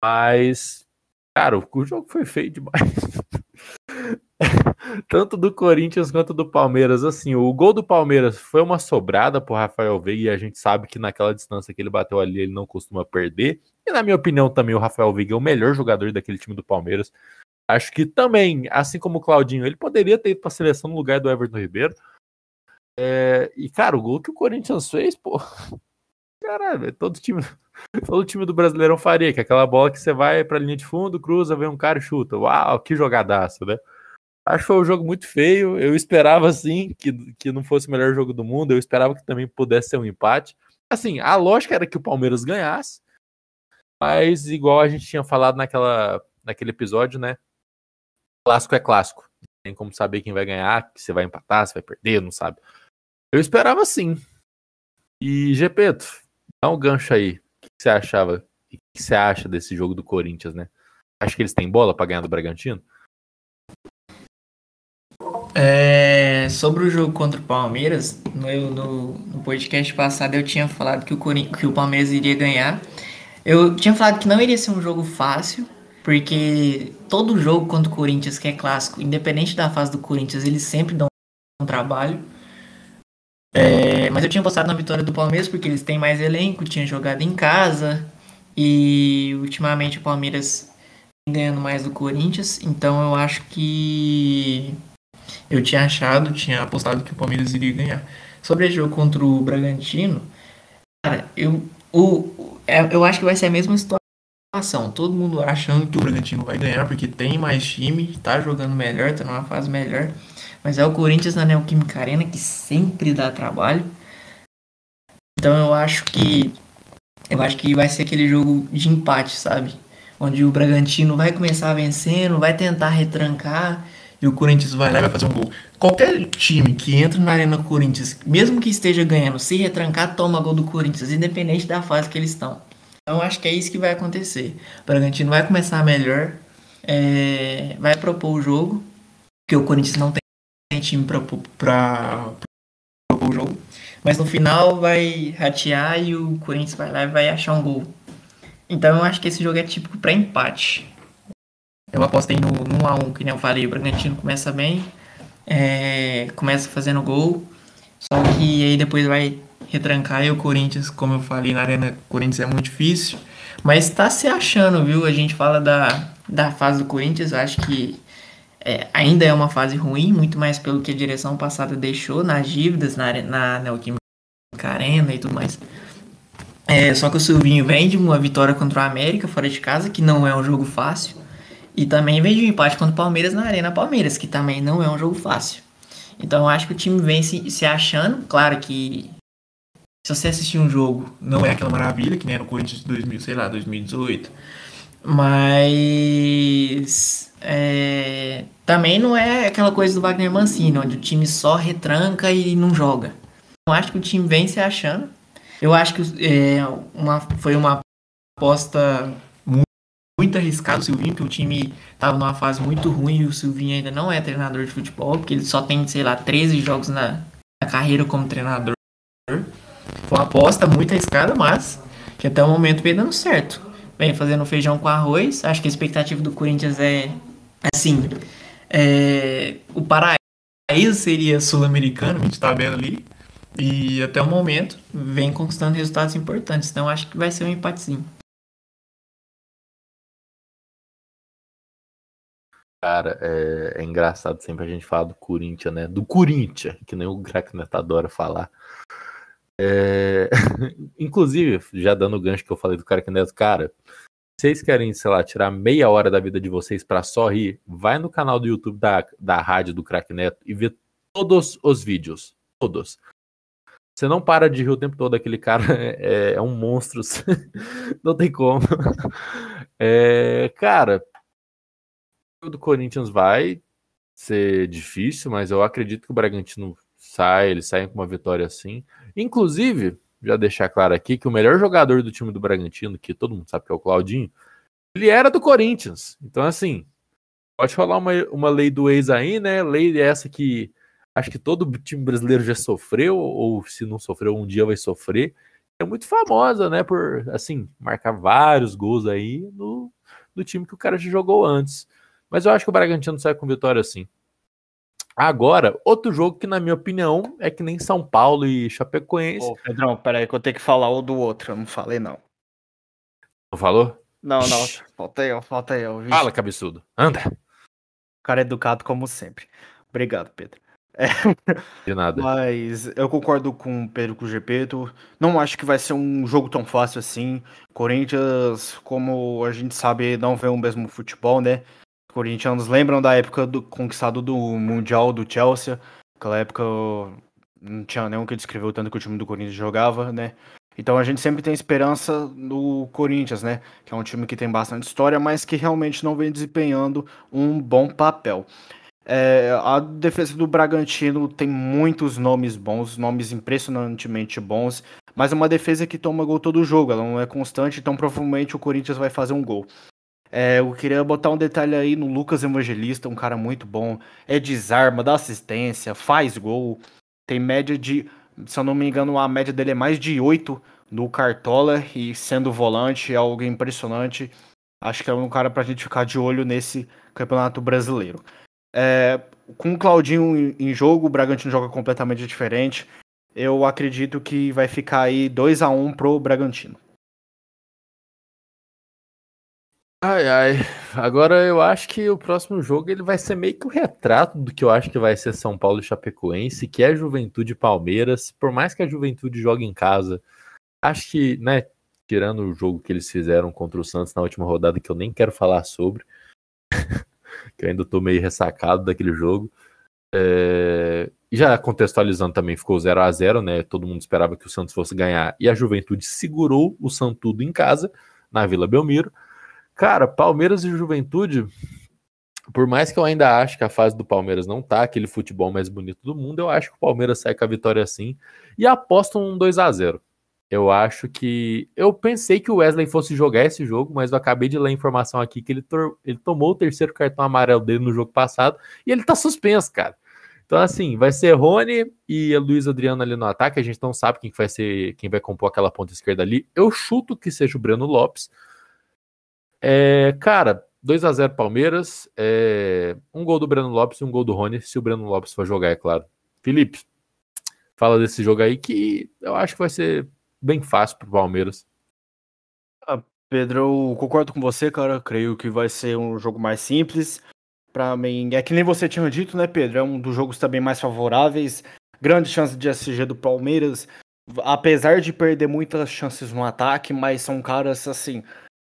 Speaker 1: Mas, cara, o jogo foi feio demais. tanto do Corinthians quanto do Palmeiras. Assim, o gol do Palmeiras foi uma sobrada pro Rafael Veiga e a gente sabe que naquela distância que ele bateu ali, ele não costuma perder. E na minha opinião também o Rafael Veiga é o melhor jogador daquele time do Palmeiras. Acho que também, assim como o Claudinho, ele poderia ter ido pra seleção no lugar do Everton Ribeiro. É, e, cara, o gol que o Corinthians fez, pô. Caralho, todo time, todo time do Brasileirão faria, que é aquela bola que você vai pra linha de fundo, cruza, vem um cara e chuta. Uau, que jogadaço, né? Acho que foi um jogo muito feio. Eu esperava, assim, que, que não fosse o melhor jogo do mundo. Eu esperava que também pudesse ser um empate. Assim, a lógica era que o Palmeiras ganhasse. Mas, igual a gente tinha falado naquela, naquele episódio, né? Clássico é clássico. Tem como saber quem vai ganhar, você vai empatar, você vai perder, não sabe. Eu esperava sim. E, Gepeto, dá um gancho aí. O que você achava? O que você acha desse jogo do Corinthians, né? Acho que eles têm bola para ganhar do Bragantino?
Speaker 3: Sobre o jogo contra o Palmeiras, no, no, no, podcast passado eu tinha falado que o, que o Palmeiras iria ganhar. Eu tinha falado que não iria ser um jogo fácil, porque todo jogo contra o Corinthians, que é clássico, independente da fase do Corinthians, eles sempre dão um trabalho. É, mas eu tinha postado na vitória do Palmeiras porque eles têm mais elenco, tinha jogado em casa e ultimamente o Palmeiras ganhando mais do Corinthians, então eu acho que eu tinha achado, tinha apostado que o Palmeiras iria ganhar. Sobre o jogo contra o Bragantino, cara, eu, o, é, eu acho que vai ser a mesma situação. Todo mundo achando que o Bragantino vai ganhar porque tem mais time, tá jogando melhor, tá numa fase melhor. Mas é o Corinthians na Neoquímica Arena que sempre dá trabalho. Então eu acho que eu acho que vai ser aquele jogo de empate, sabe? Onde o Bragantino vai começar vencendo, vai tentar retrancar e o Corinthians vai lá e vai fazer um gol. Qualquer time que entra na Arena Corinthians, mesmo que esteja ganhando, se retrancar, toma gol do Corinthians, independente da fase que eles estão. Então acho que é isso que vai acontecer. O Bragantino vai começar melhor, é, vai propor o jogo, porque o Corinthians não tem time para propor o jogo. Mas no final vai ratear e o Corinthians vai lá e vai achar um gol. Então eu acho que esse jogo é típico para empate. Eu apostei no, no 1x1, que nem eu falei. O Bragantino começa bem, é, começa fazendo gol, só que aí depois vai retrancar. E o Corinthians, como eu falei, na Arena Corinthians é muito difícil. Mas tá se achando, viu? A gente fala da, da fase do Corinthians, eu acho que é, ainda é uma fase ruim, muito mais pelo que a direção passada deixou nas dívidas, na, na Neoquímica Arena e tudo mais. É, só que o Silvinho vem de uma vitória contra o América fora de casa, que não é um jogo fácil. E também um empate contra o Palmeiras na Arena Palmeiras, que também não é um jogo fácil. Então eu acho que o time vem se, se achando. Claro que se você assistir um jogo,
Speaker 4: Não é aquela maravilha que nem era o Corinthians de 2000, sei lá, 2018.
Speaker 3: mas é, também não é aquela coisa do Wagner Mancini, onde o time só retranca e não joga. Eu acho que o time vem se achando. Eu acho que é, uma, foi uma aposta muito arriscada do Silvinho, porque o time estava numa fase muito ruim e o Silvinho ainda não é treinador de futebol, porque ele só tem, sei lá, 13 jogos na, na carreira como treinador. Foi uma aposta muito arriscada, mas que até o momento vem dando certo. Vem fazendo feijão com arroz. Acho que a expectativa do Corinthians é assim. é, o paraíso seria
Speaker 4: Sul-Americano, a gente tá vendo ali.
Speaker 3: e até o momento vem conquistando resultados importantes. Então acho que vai ser um empatezinho.
Speaker 1: Cara, é, é engraçado sempre a gente falar do Corinthians, né? Do Corinthians, que nem o Crack Neto adora falar. É, Inclusive, já dando o gancho que eu falei do Crack Neto, cara, vocês querem, sei lá, tirar meia hora da vida de vocês pra só rir, vai no canal do YouTube da, da rádio do Crack Neto e vê todos os vídeos. Todos. Você não para de rir o tempo todo, aquele cara é, é um monstro. não tem como. É, cara, do Corinthians vai ser difícil, mas eu acredito que o Bragantino sai, eles saem com uma vitória assim. Inclusive, já deixar claro aqui que o melhor jogador do time do Bragantino, que todo mundo sabe que é o Claudinho, ele era do Corinthians. Então, assim, pode rolar uma, uma lei do ex aí, né? Lei essa que acho que todo time brasileiro já sofreu, ou se não sofreu, um dia vai sofrer. É muito famosa, né? Por, assim, marcar vários gols aí no, do time que o cara já jogou antes. Mas eu acho que o Bragantino sai com vitória sim. Agora, outro jogo que, na minha opinião, é que nem São Paulo e Chapecoense.
Speaker 2: Ô, Pedrão, peraí que eu tenho que falar o do outro. Eu não falei, não.
Speaker 1: Não falou?
Speaker 2: Não, não. Falta eu, falta eu. Vixe,
Speaker 1: Fala, cabeçudo. Anda.
Speaker 2: O cara é educado como sempre. Obrigado, Pedro.
Speaker 1: De nada.
Speaker 2: Mas eu concordo com o Pedro com o Gepeto. Não acho que vai ser um jogo tão fácil assim. Corinthians, como a gente sabe, não vê o mesmo futebol, né? Corinthians lembram da época do conquistado do Mundial do Chelsea. Aquela época não tinha nenhum que descreveu tanto que o time do Corinthians jogava, né? Então a gente sempre tem esperança no Corinthians, né? Que é um time que tem bastante história, mas que realmente não vem desempenhando um bom papel. É, a defesa do Bragantino tem muitos nomes bons, nomes impressionantemente bons, mas é uma defesa que toma gol todo jogo, ela não é constante, então provavelmente o Corinthians vai fazer um gol. É, eu queria botar um detalhe aí no Lucas Evangelista, um cara muito bom, é desarma, dá assistência, faz gol, tem média de, se eu não me engano, a média dele é mais de 8 no Cartola e sendo volante é algo impressionante. Acho que é um cara pra gente ficar de olho nesse Campeonato Brasileiro. É, com o Claudinho em- jogo, o Bragantino joga completamente diferente. Eu acredito que vai ficar aí 2 a 1 pro Bragantino.
Speaker 1: Ai, ai. Agora eu acho que o próximo jogo ele vai ser meio que o retrato do que eu acho que vai ser São Paulo e Chapecoense, que é Juventude Palmeiras. Por mais que a Juventude jogue em casa, acho que, né, tirando o jogo que eles fizeram contra o Santos na última rodada, que eu nem quero falar sobre, que eu ainda tô meio ressacado daquele jogo. É, já contextualizando também, ficou 0 a 0 né? Todo mundo esperava que o Santos fosse ganhar e a Juventude segurou o Santudo em casa, na Vila Belmiro. Cara, Palmeiras e Juventude, por mais que eu ainda acho que a fase do Palmeiras não tá aquele futebol mais bonito do mundo, eu acho que o Palmeiras sai com a vitória assim e aposto um 2 a 0 Eu acho que. Eu pensei que o Wesley fosse jogar esse jogo, mas eu acabei de ler a informação aqui que ele, ele tomou o terceiro cartão amarelo dele no jogo passado e ele tá suspenso, cara. Então, assim, vai ser Rony e Luiz Adriano ali no ataque. A gente não sabe quem que vai ser, quem vai compor aquela ponta esquerda ali. Eu chuto que seja o Breno Lopes. É, cara, 2 a 0 Palmeiras. é, um gol do Breno Lopes e um gol do Rony, se o Breno Lopes for jogar, é claro. Felipe, fala desse jogo aí que eu acho que vai ser bem fácil pro Palmeiras.
Speaker 2: Pedro, eu concordo com você, cara. Creio que vai ser um jogo mais simples. Pra mim, é que nem você tinha dito, né, Pedro? É um dos jogos também mais favoráveis. Grande chance de SG do Palmeiras. apesar de perder muitas chances no ataque, mas são caras assim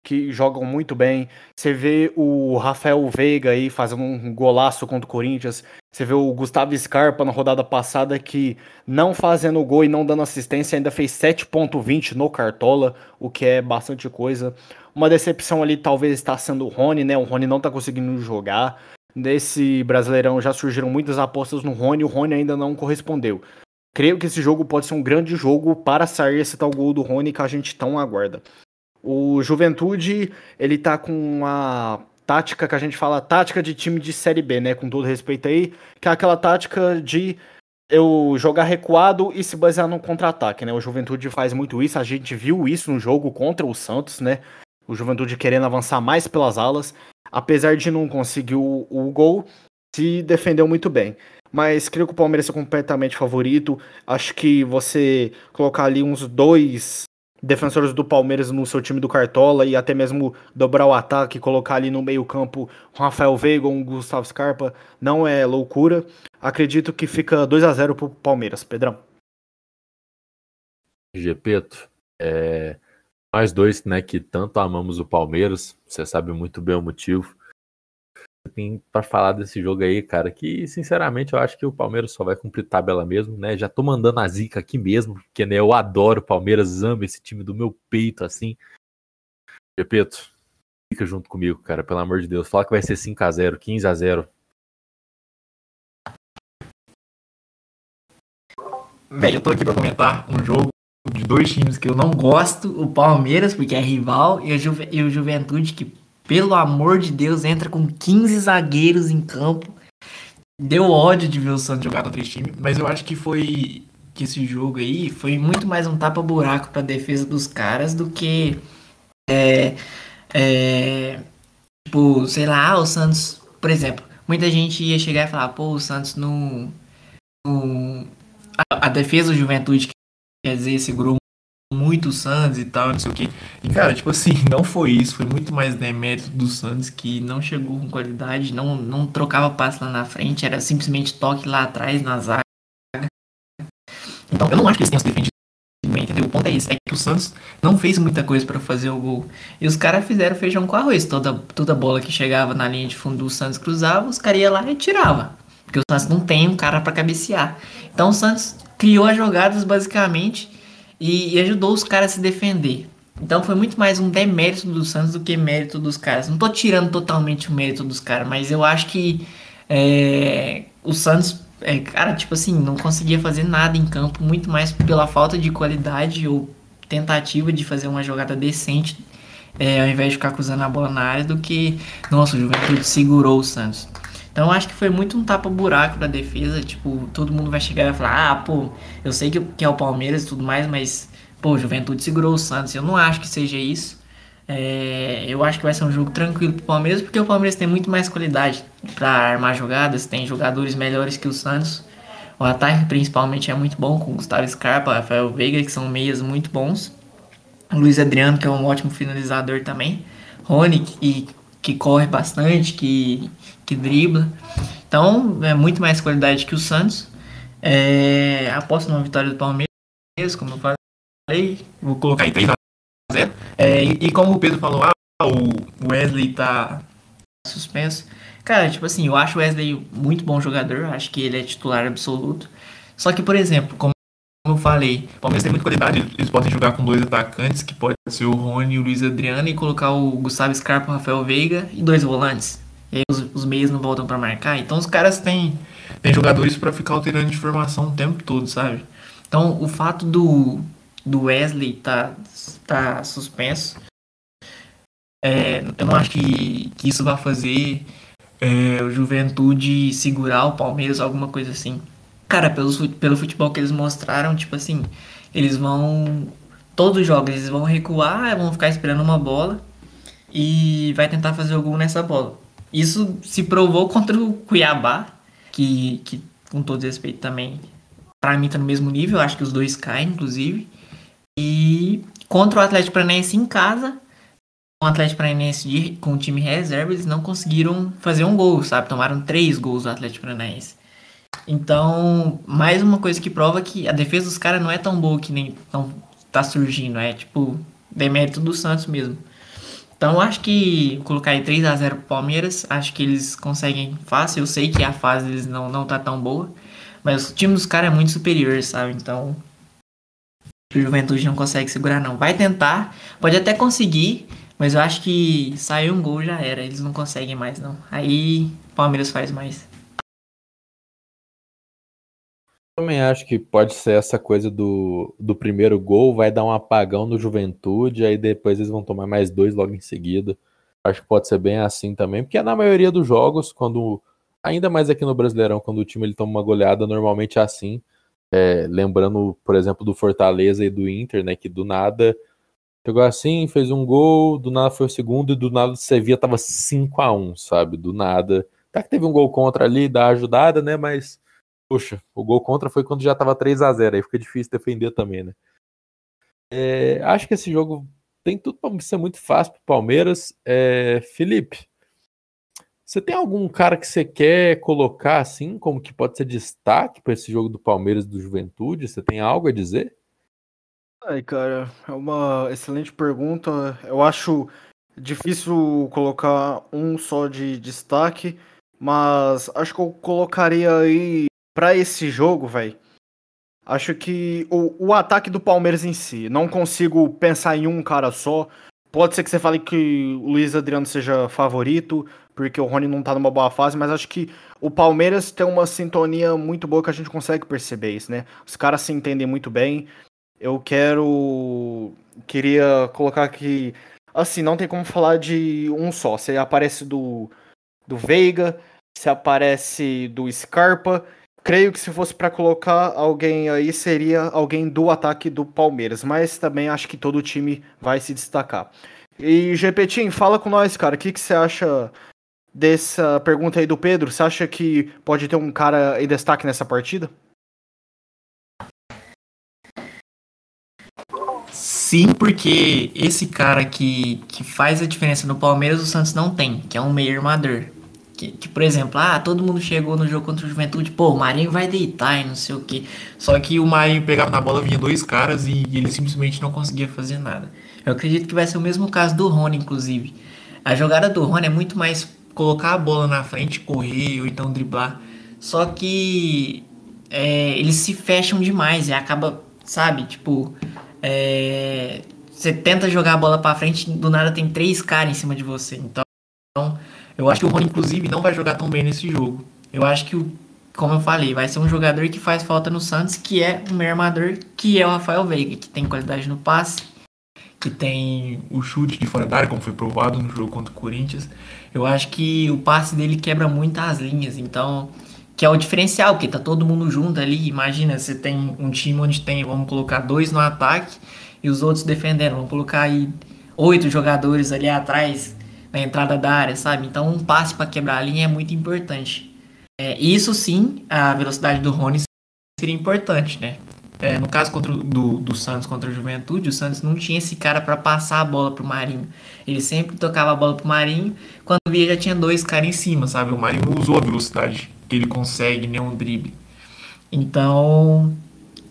Speaker 2: que jogam muito bem. Você vê o Rafael Veiga aí fazendo um golaço contra o Corinthians. Você vê o Gustavo Scarpa na rodada passada que não fazendo gol e não dando assistência ainda fez 7.20 no Cartola, o que é bastante coisa. Uma decepção ali talvez está sendo o Rony, né? O Rony não está conseguindo jogar. Nesse Brasileirão já surgiram muitas apostas no Rony, o Rony ainda não correspondeu. Creio que esse jogo pode ser um grande jogo para sair esse tal gol do Rony que a gente tão aguarda. O Juventude, ele tá com uma tática que a gente fala, tática de time de Série B, né? Com todo respeito aí, que é aquela tática de eu jogar recuado e se basear no contra-ataque, né? O Juventude faz muito isso, a gente viu isso no jogo contra o Santos, né? O Juventude querendo avançar mais pelas alas, apesar de não conseguir o, o gol, se defendeu muito bem mas creio que o Palmeiras é completamente favorito. Acho que você colocar ali uns dois defensores do Palmeiras no seu time do Cartola e até mesmo dobrar o ataque, colocar ali no meio-campo Rafael Veiga ou Gustavo Scarpa, não é loucura. Acredito que fica 2 a 0 pro Palmeiras, Pedrão.
Speaker 1: Gepeto, é, nós dois, né, que tanto amamos o Palmeiras, você sabe muito bem o motivo tem para falar desse jogo aí, cara, que sinceramente eu acho que o Palmeiras só vai cumprir tabela mesmo, né? Já tô mandando a zica aqui mesmo, porque né, eu adoro o Palmeiras, amo esse time do meu peito, assim. Repeto, fica junto comigo, cara, pelo amor de Deus. Fala que vai ser 5 a 0 15 a 0
Speaker 3: Velho, eu tô aqui pra comentar um jogo de dois times que eu não gosto, o Palmeiras, porque é rival, e o, Juve, e o Juventude, que pelo amor de Deus, entra com 15 zagueiros em campo. Deu ódio de ver o Santos jogar contra esse time, mas eu acho que foi que esse jogo aí foi muito mais um tapa-buraco para defesa dos caras do que é, é, tipo, sei lá, o Santos, por exemplo, muita gente ia chegar e falar, pô, o Santos no, no a, a defesa do Juventude quer dizer, segurou muito o Santos e tal, não sei o que. E cara, tipo assim, não foi isso, foi muito mais demérito do Santos que não chegou com qualidade, não, não trocava passe lá na frente, era simplesmente toque lá atrás na zaga. Então eu não acho que eles tenham se defendido bem, entendeu? O ponto é esse, é que o Santos não fez muita coisa para fazer o gol. E os caras fizeram feijão com arroz, toda, toda bola que chegava na linha de fundo do Santos cruzava, os caras iam lá e tirava. Porque o Santos não tem um cara para cabecear. Então o Santos criou as jogadas basicamente e, e ajudou os caras a se defender. Então foi muito mais um demérito do Santos do que mérito dos caras. Não tô tirando totalmente o mérito dos caras, mas eu acho que é, o Santos, é, cara, tipo assim, não conseguia fazer nada em campo, muito mais pela falta de qualidade ou tentativa de fazer uma jogada decente, é, ao invés de ficar cruzando a bola na área, do que, nossa, o Juventude segurou o Santos. Então acho que foi muito um tapa-buraco pra defesa. Tipo, todo mundo vai chegar e vai falar: ah, pô, eu sei que, que é o Palmeiras e tudo mais, mas, pô, Juventude segurou o Santos. Eu não acho que seja isso. É, eu acho que vai ser um jogo tranquilo pro Palmeiras, porque o Palmeiras tem muito mais qualidade para armar jogadas, tem jogadores melhores que o Santos. O ataque principalmente é muito bom, com Gustavo Scarpa, Rafael Veiga, que são meias muito bons. Luiz Adriano, que é um ótimo finalizador também. Rony, que, que corre bastante, que que dribla. Então, é muito mais qualidade que o Santos. É, aposto numa vitória do Palmeiras, como eu falei. Vou colocar aí 3 a 0 é, e, e, como o Pedro falou, ah, o Wesley tá suspenso. Cara, tipo assim, eu acho o Wesley muito bom jogador. Acho que ele é titular absoluto. Só que, por exemplo, como eu falei, o Palmeiras tem muita qualidade. Eles podem jogar com dois atacantes, que pode ser o Rony e o Luiz Adriano, e colocar o Gustavo Scarpa, o Rafael Veiga e dois volantes. E aí os, os meios não voltam para marcar. Então os caras têm, têm jogadores para ficar alterando de formação o tempo todo, sabe? Então o fato do, do Wesley tá, tá suspenso, é, eu não acho que, que isso vai fazer é, o Juventude segurar o Palmeiras, alguma coisa assim. Cara, pelo, pelo futebol que eles mostraram, tipo assim, eles vão. Todos os jogos eles vão recuar, vão ficar esperando uma bola e vai tentar fazer o gol nessa bola. Isso se provou contra o Cuiabá, que, que com todo respeito também, para mim tá no mesmo nível, acho que os dois caem, inclusive. E contra o Atlético Paranaense em casa, o Atlético Paranaense com o time reserva, eles não conseguiram fazer um gol, sabe? Tomaram três gols do Atlético Paranaense. Então, mais uma coisa que prova que a defesa dos caras não é tão boa que nem tão, tá surgindo. É tipo, demérito do Santos mesmo. Então, acho que colocar aí 3 a 0 pro Palmeiras, acho que eles conseguem fácil. Eu sei que a fase deles não, não tá tão boa, mas o time dos caras é muito superior, sabe? Então, o Juventude não consegue segurar, não. Vai tentar, pode até conseguir, mas eu acho que saiu um gol já era. Eles não conseguem mais, não. Aí, Palmeiras faz mais.
Speaker 1: Também acho que pode ser essa coisa do, do primeiro gol, vai dar um apagão no Juventude, aí depois eles vão tomar mais dois logo em seguida. Acho que pode ser bem assim também, porque na maioria dos jogos, quando ainda mais aqui no Brasileirão, quando o time ele toma uma goleada, normalmente é assim. É, lembrando, por exemplo, do Fortaleza e do Inter, né, que do nada chegou assim, fez um gol, do nada foi o segundo e do nada o Sevilla tava 5 a 1, sabe? Do nada. Tá que teve um gol contra ali, dá ajudada, né, mas Poxa, o gol contra foi quando já tava 3 a 0 aí fica difícil defender também, né? É, acho que esse jogo tem tudo para ser muito fácil pro Palmeiras. É, Felipe, você tem algum cara que você quer colocar assim, como que pode ser destaque para esse jogo do Palmeiras do Juventude? Você tem algo a dizer?
Speaker 2: Ai, cara, é uma excelente pergunta. Eu acho difícil colocar um só de destaque, mas acho que eu colocaria aí para esse jogo, velho, acho que o, o ataque do Palmeiras em si, não consigo pensar em um cara só. Pode ser que você fale que o Luiz Adriano seja favorito, porque o Rony não tá numa boa fase, mas acho que o Palmeiras tem uma sintonia muito boa que a gente consegue perceber isso, né? Os caras se entendem muito bem. Eu quero. Queria colocar aqui. Assim, não tem como falar de um só. Você aparece do, do Veiga, se aparece do Scarpa Creio que se fosse para colocar alguém aí, seria alguém do ataque do Palmeiras, mas também acho que todo o time vai se destacar. E Gepetim, fala com nós, cara, o que, que você acha dessa pergunta aí do Pedro? Você acha que pode ter um cara em destaque nessa partida?
Speaker 3: Sim, porque esse cara que, que faz a diferença no Palmeiras, o Santos não tem, que é um meio armador. Que, que, por exemplo, ah, todo mundo chegou no jogo contra o Juventude, pô, o Marinho vai deitar e não sei o que.
Speaker 4: Só que o Marinho pegava na bola, vinha dois caras e, e ele simplesmente não conseguia fazer nada.
Speaker 3: Eu acredito que vai ser o mesmo caso do Rony, inclusive. A jogada do Rony é muito mais colocar a bola na frente, correr ou então driblar. Só que é, eles se fecham demais e acaba, sabe, tipo, é, você tenta jogar a bola para frente, do nada tem três caras em cima de você. Então, eu acho que o Rony, inclusive, não vai jogar tão bem nesse jogo. Eu acho que, como eu falei, vai ser um jogador que faz falta no Santos, que é um meio armador, que é o Rafael Veiga, que tem qualidade no passe, que tem o chute de fora da área, como foi provado no jogo contra o Corinthians. Eu acho que o passe dele quebra muito as linhas, então que é o diferencial, porque tá todo mundo junto ali. Imagina, você tem um time onde tem, vamos colocar dois no ataque e os outros defendendo. Vamos colocar aí oito jogadores ali atrás na entrada da área, sabe? Então um passe para quebrar a linha é muito importante. É, isso sim, a velocidade do Rony seria importante, né? É, no caso contra, do, do Santos contra a Juventude, o Santos não tinha esse cara para passar a bola pro Marinho. Ele sempre tocava a bola pro Marinho, quando via já tinha dois caras em cima, sabe?
Speaker 4: O Marinho usou a velocidade que ele consegue, nem um drible.
Speaker 3: Então,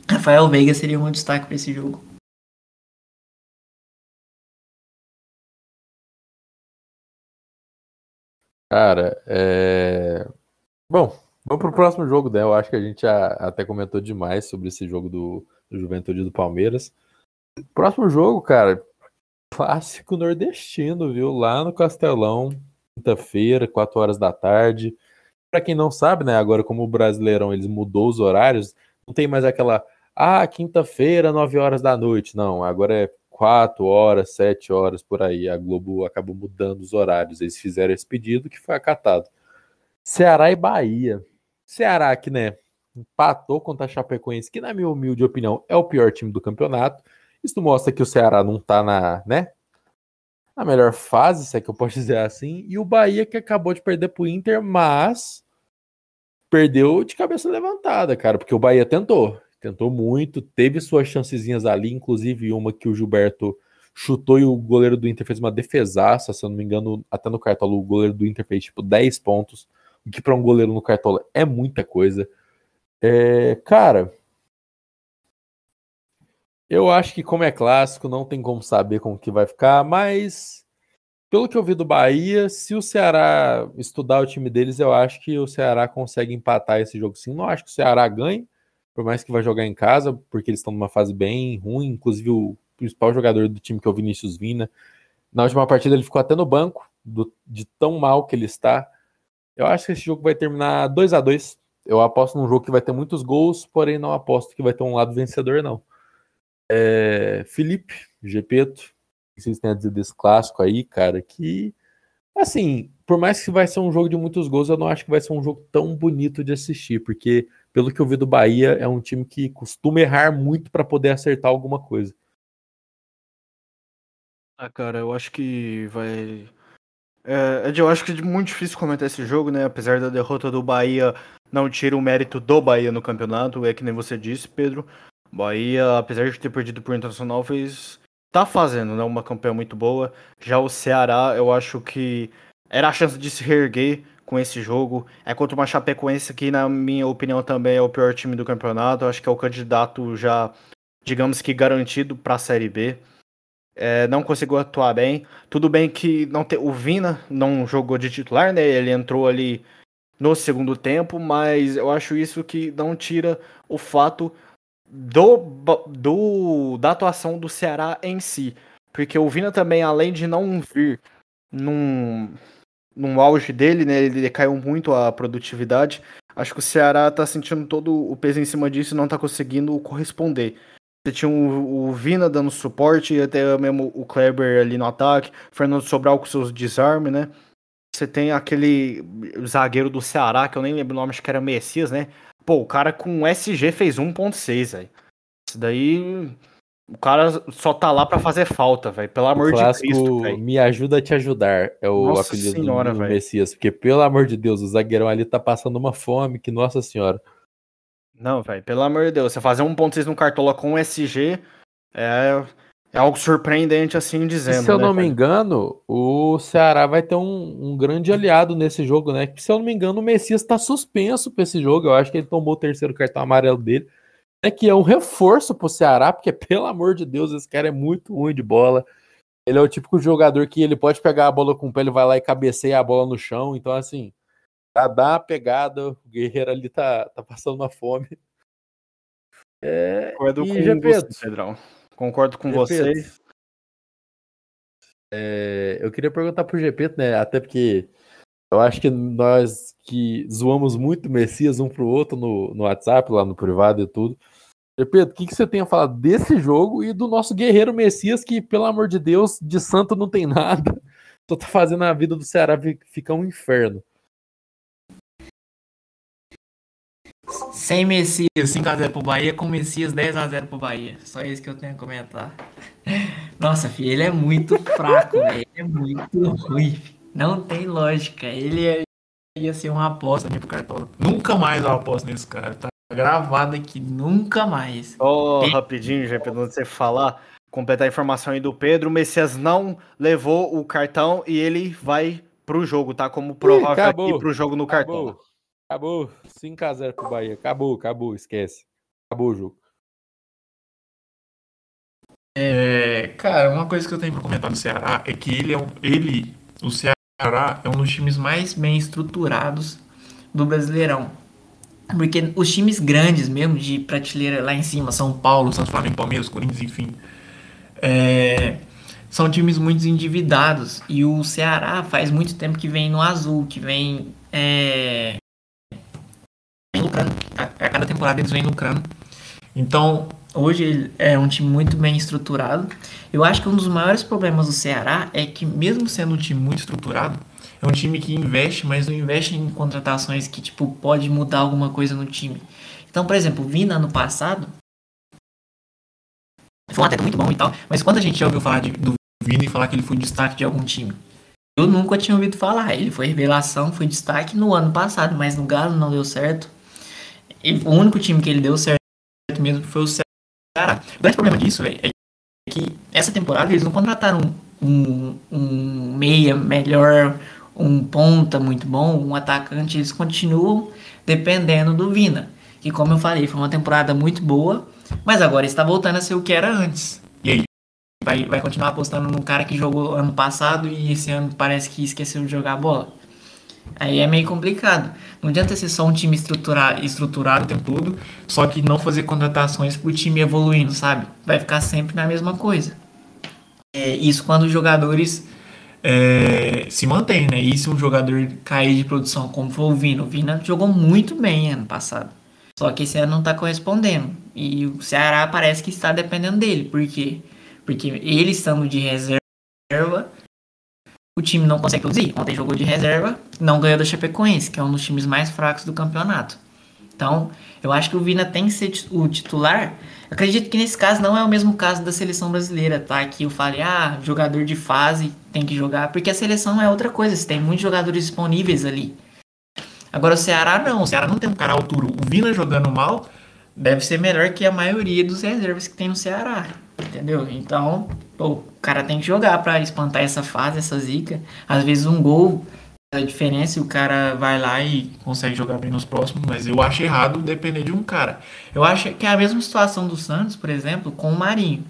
Speaker 3: Rafael Veiga seria um destaque para esse jogo.
Speaker 1: Cara, é... Bom, vamos pro próximo jogo, né? Eu acho que a gente já até comentou demais sobre esse jogo do, do Juventude do Palmeiras. Próximo jogo, cara, clássico nordestino, viu? Lá no Castelão, quinta-feira, 4 horas da tarde. Para quem não sabe, né, agora como o Brasileirão eles mudou os horários, não tem mais aquela ah, quinta-feira, 9 horas da noite. Não, agora é quatro horas, sete horas por aí. A Globo acabou mudando os horários. Eles fizeram esse pedido que foi acatado. Ceará e Bahia. Ceará que, né, empatou contra a Chapecoense, que na minha humilde opinião é o pior time do campeonato. Isso mostra que o Ceará não tá na, né, na melhor fase, se é que eu posso dizer assim. E o Bahia que acabou de perder pro Inter, mas perdeu de cabeça levantada, cara, porque o Bahia tentou tentou muito, teve suas chancezinhas ali, inclusive uma que o Gilberto chutou e o goleiro do Inter fez uma defesaça, se eu não me engano, até no Cartola o goleiro do Inter fez tipo 10 pontos, o que para um goleiro no Cartola é muita coisa. É, cara, eu acho que como é clássico, não tem como saber como que vai ficar, mas pelo que eu vi do Bahia, se o Ceará estudar o time deles, eu acho que o Ceará consegue empatar esse jogo sim. Não acho que o Ceará ganhe, por mais que vai jogar em casa, porque eles estão numa fase bem ruim, inclusive o principal jogador do time que é o Vinícius Vina, na última partida ele ficou até no banco, do, de tão mal que ele está. Eu acho que esse jogo vai terminar 2 a 2 Eu aposto num jogo que vai ter muitos gols, porém não aposto que vai ter um lado vencedor, não. É, Felipe, Gepeto, o que vocês têm a dizer desse clássico aí, cara? Que, assim, por mais que vai ser um jogo de muitos gols, eu não acho que vai ser um jogo tão bonito de assistir, porque, pelo que eu vi do Bahia, é um time que costuma errar muito para poder acertar alguma coisa.
Speaker 2: Ah, cara, eu acho que vai. É, Ed, eu acho que é muito difícil comentar esse jogo, né? Apesar da derrota do Bahia, não tira o mérito do Bahia no campeonato, é que nem você disse, Pedro. Bahia, apesar de ter perdido por Internacional, fez. tá fazendo, né? Uma campanha muito boa. Já o Ceará, eu acho que era a chance de se reerguer com esse jogo. É contra uma Chapecoense que, na minha opinião, também é o pior time do campeonato. Acho que é o candidato já, digamos que garantido para a Série B é, não conseguiu atuar bem. Tudo bem que não te, o Vina não jogou de titular, né? Ele entrou ali no segundo tempo, mas eu acho isso que não tira o fato do, do da atuação do Ceará em si. Porque o Vina também, além de não vir num, num auge dele, né? Ele caiu muito a produtividade. Acho que o Ceará tá sentindo todo o peso em cima disso e não tá conseguindo corresponder. Você tinha o, o, Vina dando suporte, até mesmo o Kleber ali no ataque, Fernando Sobral com seus desarmes, né? Você tem aquele zagueiro do Ceará, que eu nem lembro o nome, acho que era Messias, né? Pô, o cara com SG fez 1.6, velho. Isso daí. O cara só tá lá para fazer falta, velho. Pelo amor de Cristo, véio.
Speaker 1: Me ajuda a te ajudar. É o nossa apelido senhora, do, do Messias. Porque, pelo amor de Deus, o zagueirão ali tá passando uma fome, que nossa senhora.
Speaker 2: Não, velho, pelo amor de Deus, você fazer 1.6 no Cartola com SG é, é algo surpreendente, assim dizendo.
Speaker 1: E se eu
Speaker 2: né,
Speaker 1: não me engano, o Ceará vai ter um, um, grande aliado nesse jogo, né? Se eu não me engano, o Messias está suspenso para esse jogo. Eu acho que ele tomou o terceiro cartão amarelo dele. É que é um reforço pro Ceará, porque, pelo amor de Deus, esse cara é muito ruim de bola. Ele é o típico jogador que ele pode pegar a bola com o pé, ele vai lá e cabeceia a bola no chão. Então, assim, Pra dar uma pegada, o Guerreiro ali tá, tá passando uma fome.
Speaker 2: É, Concordo com Gepeto, você, Pedrão. Concordo com Gepeto. você.
Speaker 1: É, eu queria perguntar pro GP, né? Até porque eu acho que nós que zoamos muito Messias um pro outro no, no WhatsApp, lá no privado e tudo. GP, o que, que você tem a falar desse jogo e do nosso guerreiro Messias, que, pelo amor de Deus, de santo não tem nada. Só tá fazendo a vida do Ceará ficar um inferno.
Speaker 5: Sem Messias 5x0 pro Bahia, com Messias 10x0 pro Bahia. Só isso que eu tenho a comentar. Nossa, filho, ele é muito fraco, velho. Ele é muito ruim. Não tem lógica. Ele é, ia ser uma aposta pro Cartola.
Speaker 3: Nunca mais eu aposto nesse cara. Tá gravado aqui, nunca mais.
Speaker 2: Ó, oh, rapidinho, já pra você falar, completar a informação aí do Pedro. O Messias não levou o cartão e ele vai pro jogo, tá? Como provável aqui pro jogo no cartão.
Speaker 1: Acabou. 5x0 pro Bahia. Acabou, acabou, esquece. Acabou o jogo.
Speaker 3: É, cara, uma coisa que eu tenho pra comentar do Ceará é que ele é um, ele, o Ceará é um dos times mais bem estruturados do Brasileirão. Porque os times grandes mesmo, de prateleira lá em cima, São Paulo, Santos Flamengo, Palmeiras, Corinthians, enfim, é, são times muito endividados. E o Ceará faz muito tempo que vem no azul, que vem é, lucrando. A, a cada temporada eles vêm lucrando. Então, hoje é um time muito bem estruturado. Eu acho que um dos maiores problemas do Ceará é que, mesmo sendo um time muito estruturado, é um time que investe, mas não investe em contratações que, tipo, pode mudar alguma coisa no time. Então, por exemplo, Vina ano passado foi um atleta muito bom e tal, mas quando a gente já ouviu falar de, do Vina e falar que ele foi destaque de algum time? Eu nunca tinha ouvido falar. Ele foi revelação, foi destaque no ano passado, mas no Galo não deu certo o único time que ele deu certo mesmo foi o Ceará. O grande problema disso, véio, é que essa temporada eles não contrataram um, um meia melhor, um ponta muito bom, um atacante, eles continuam dependendo do Vina. que como eu falei, foi uma temporada muito boa, mas agora está voltando a ser o que era antes.
Speaker 4: E aí?
Speaker 3: Vai, vai continuar apostando no cara que jogou ano passado e esse ano parece que esqueceu de jogar bola? Aí é meio complicado. Não adianta ser só um time estruturar, estruturado o tempo todo, só que não fazer contratações pro time evoluindo, sabe? Vai ficar sempre na mesma coisa. É, isso quando os jogadores é, se mantêm, né? E se um jogador cair de produção, como foi o Vina, o Vina jogou muito bem ano passado. Só que esse ano não tá correspondendo. E o Ceará parece que está dependendo dele. Por quê? Porque ele estando de reserva, o time não consegue produzir. Ontem jogou de reserva, não ganhou da Chapecoense, que é um dos times mais fracos do campeonato. Então, eu acho que o Vina tem que ser o titular. acredito que nesse caso não é o mesmo caso da seleção brasileira, tá? Que eu falei, ah, jogador de fase tem que jogar, porque a seleção é outra coisa, você tem muitos jogadores disponíveis ali. Agora o Ceará não, o Ceará não tem um cara altura. O Vina jogando mal deve ser melhor que a maioria dos reservas que tem no Ceará. Entendeu? Então, pô, o cara tem que jogar para espantar essa fase, essa zica. Às vezes um gol diferença e o cara vai lá e consegue jogar bem nos próximos, mas eu acho errado depender de um cara. Eu acho que é a mesma situação do Santos, por exemplo, com o Marinho.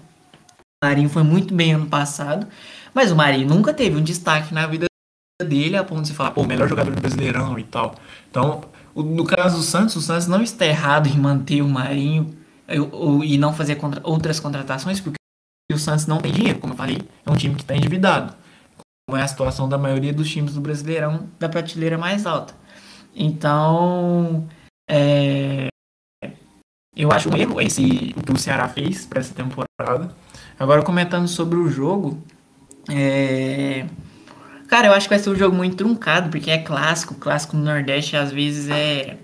Speaker 3: O Marinho foi muito bem ano passado, mas o Marinho nunca teve um destaque na vida dele a ponto de falar, pô, melhor jogador do Brasileirão e tal. Então, no caso do Santos, o Santos não está errado em manter o Marinho e não fazer contra, outras contratações, porque o Santos não tem dinheiro, como eu falei, é um time que está endividado. Como é a situação da maioria dos times do Brasileirão da prateleira mais alta. Então, é, eu acho um erro esse, o que o Ceará fez para essa temporada. Agora, comentando sobre o jogo, é, cara, eu acho que vai ser um jogo muito truncado, porque é clássico. Clássico no Nordeste às vezes é,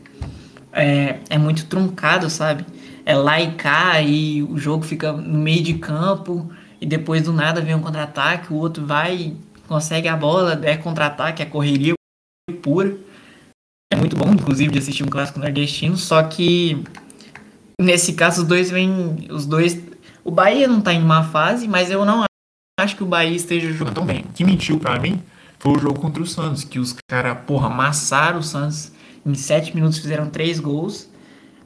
Speaker 3: é, é muito truncado, sabe? é lá e cá e o jogo fica no meio de campo e depois do nada vem um contra-ataque, o outro vai, consegue a bola, é contra-ataque, é correria pura. É muito bom, inclusive, de assistir um clássico nordestino, só que nesse caso os dois vêm, os dois, o Bahia não tá em má fase, mas eu não acho que o Bahia esteja jogando tão bem.
Speaker 4: O que mentiu para mim foi o jogo contra o Santos, que os caras, porra, amassaram o Santos
Speaker 3: em sete minutos, fizeram três gols.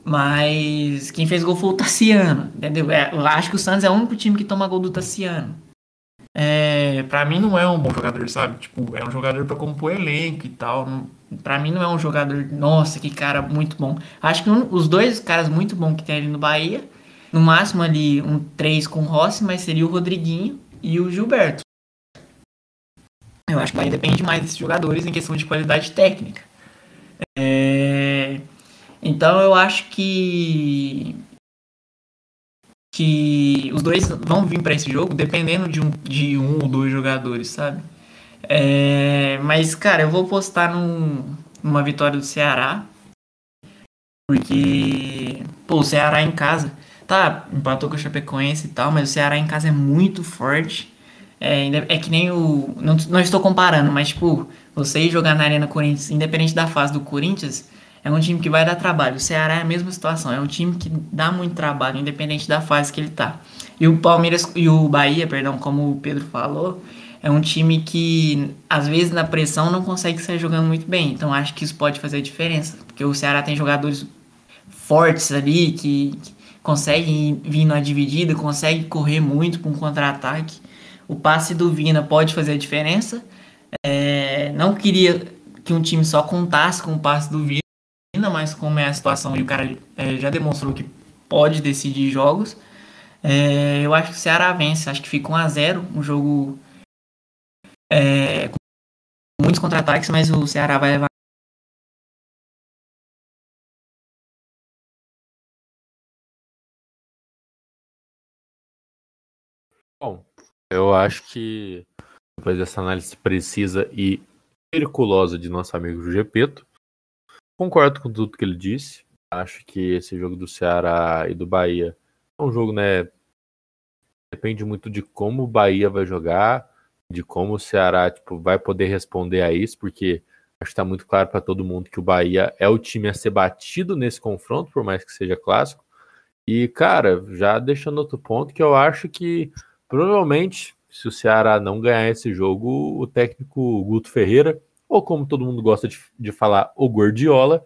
Speaker 3: Mas quem fez gol foi o Tassiano, entendeu? É, eu acho que o Santos é o único time que toma gol do Tassiano.
Speaker 4: É, pra mim não é um bom jogador, sabe? Tipo, é um jogador para compor elenco e tal.
Speaker 3: Pra mim não é um jogador, nossa, que cara muito bom. Acho que um, os dois caras muito bons que tem ali no Bahia, no máximo ali um 3 com o Rossi, mas seria o Rodriguinho e o Gilberto. Eu acho que Bahia depende mais desses jogadores em questão de qualidade técnica. É, então eu acho que que os dois vão vir para esse jogo dependendo de um, de um ou dois jogadores, sabe? É, mas, cara, eu vou postar num, numa vitória do Ceará. Porque, pô, o Ceará em casa, tá, empatou com o Chapecoense e tal, mas o Ceará em casa é muito forte. É, é que nem o. Não, não estou comparando, mas, tipo, você jogar na Arena Corinthians, independente da fase do Corinthians, é um time que vai dar trabalho. O Ceará é a mesma situação, é um time que dá muito trabalho, independente da fase que ele tá. E o Palmeiras e o Bahia, perdão, como o Pedro falou, é um time que às vezes na pressão não consegue sair jogando muito bem. Então acho que isso pode fazer diferença, porque o Ceará tem jogadores fortes ali que, que conseguem vir na dividida, conseguem correr muito com contra-ataque. O passe do Vina pode fazer a diferença. É, não queria que um time só contasse com o passe do Vina mas como é a situação e o cara é, já demonstrou que pode decidir jogos, é, eu acho que o Ceará vence. Acho que fica 1x0, um jogo é, com muitos contra-ataques, mas o Ceará vai levar.
Speaker 1: Bom, eu acho que depois dessa análise precisa e periculosa de nosso amigo Gepeto, Concordo com tudo que ele disse. Acho que esse jogo do Ceará e do Bahia é um jogo, né? Depende muito de como o Bahia vai jogar, de como o Ceará tipo, vai poder responder a isso, porque acho que está muito claro para todo mundo que o Bahia é o time a ser batido nesse confronto, por mais que seja clássico. E, cara, já deixando outro ponto, que eu acho que provavelmente, se o Ceará não ganhar esse jogo, o técnico Guto Ferreira ou como todo mundo gosta de, de falar, o Gordiola,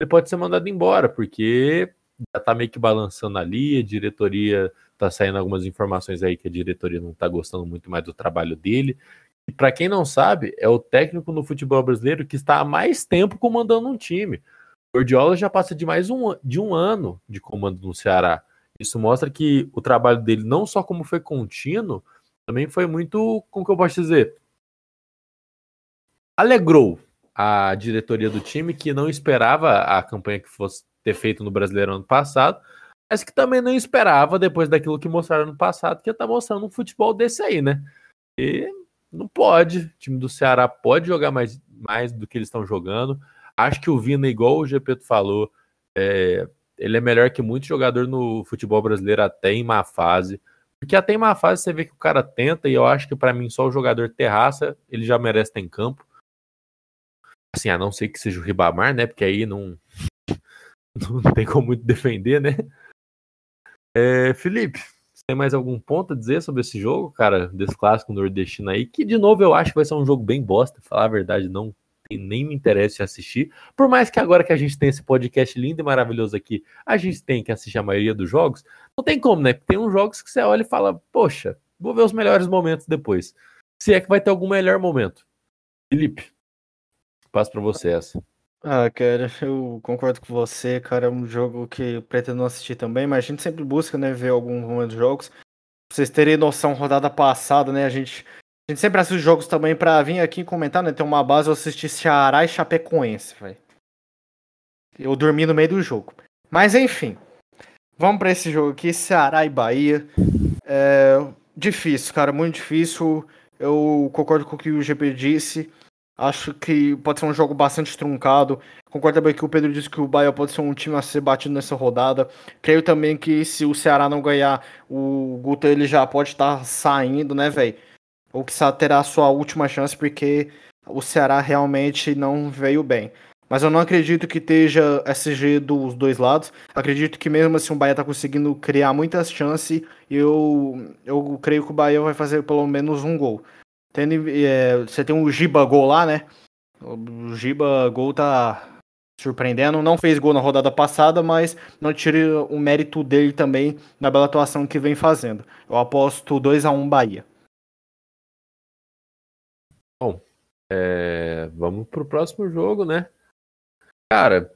Speaker 1: ele pode ser mandado embora, porque já tá meio que balançando ali, a diretoria tá saindo algumas informações aí que a diretoria não tá gostando muito mais do trabalho dele. E para quem não sabe, é o técnico no futebol brasileiro que está há mais tempo comandando um time. O Gordiola já passa de mais um, de um ano de comando no Ceará. Isso mostra que o trabalho dele, não só como foi contínuo, também foi muito, como que eu posso dizer, alegrou a diretoria do time que não esperava a campanha que fosse ter feito no Brasileiro ano passado, mas que também não esperava depois daquilo que mostraram no passado, que ia estar tá mostrando um futebol desse aí, né? E não pode, o time do Ceará pode jogar mais, mais do que eles estão jogando. Acho que o Vina, igual o Gepeto falou, é, ele é melhor que muito jogador no futebol brasileiro até em má fase. Porque até em má fase você vê que o cara tenta, e eu acho que para mim só o jogador terraça ele já merece estar em campo. Assim, a não ser que seja o Ribamar, né? Porque aí não, não tem como muito defender, né? É, Felipe, tem mais algum ponto a dizer sobre esse jogo, cara, desse clássico nordestino aí? Que, de novo, eu acho que vai ser um jogo bem bosta, falar a verdade, não nem me interessa assistir. Por mais que agora que a gente tem esse podcast lindo e maravilhoso aqui, a gente tem que assistir a maioria dos jogos, não tem como, né? Tem uns jogos que você olha e fala, poxa, vou ver os melhores momentos depois. Se é que vai ter algum melhor momento. Felipe, passo para você essa.
Speaker 2: Ah, cara, eu concordo com você, cara. É um jogo que eu pretendo assistir também, mas a gente sempre busca, né, ver dos jogos. Pra vocês terem noção, rodada passada, né, a gente a gente sempre assiste jogos também pra vir aqui comentar, né? Tem uma base, eu assisti Ceará e Chapecoense, velho. Eu dormi no meio do jogo. Mas enfim. Vamos para esse jogo aqui, Ceará e Bahia. É difícil, cara, muito difícil. Eu concordo com o que o GP disse. Acho que pode ser um jogo bastante truncado. Concordo também que o Pedro disse que o Bahia pode ser um time a ser batido nessa rodada. Creio também que se o Ceará não ganhar, o Guto ele já pode estar saindo, né, velho? ou que terá a sua última chance porque o Ceará realmente não veio bem. Mas eu não acredito que esteja SG dos dois lados. Acredito que mesmo assim o Bahia está conseguindo criar muitas chances. E eu, eu creio que o Bahia vai fazer pelo menos um gol. Tendo, é, você tem o Giba Gol lá, né? O Giba Gol tá surpreendendo. Não fez gol na rodada passada, mas não tire o mérito dele também na bela atuação que vem fazendo. Eu aposto 2 a 1 Bahia.
Speaker 1: Bom, é, vamos pro próximo jogo, né? Cara,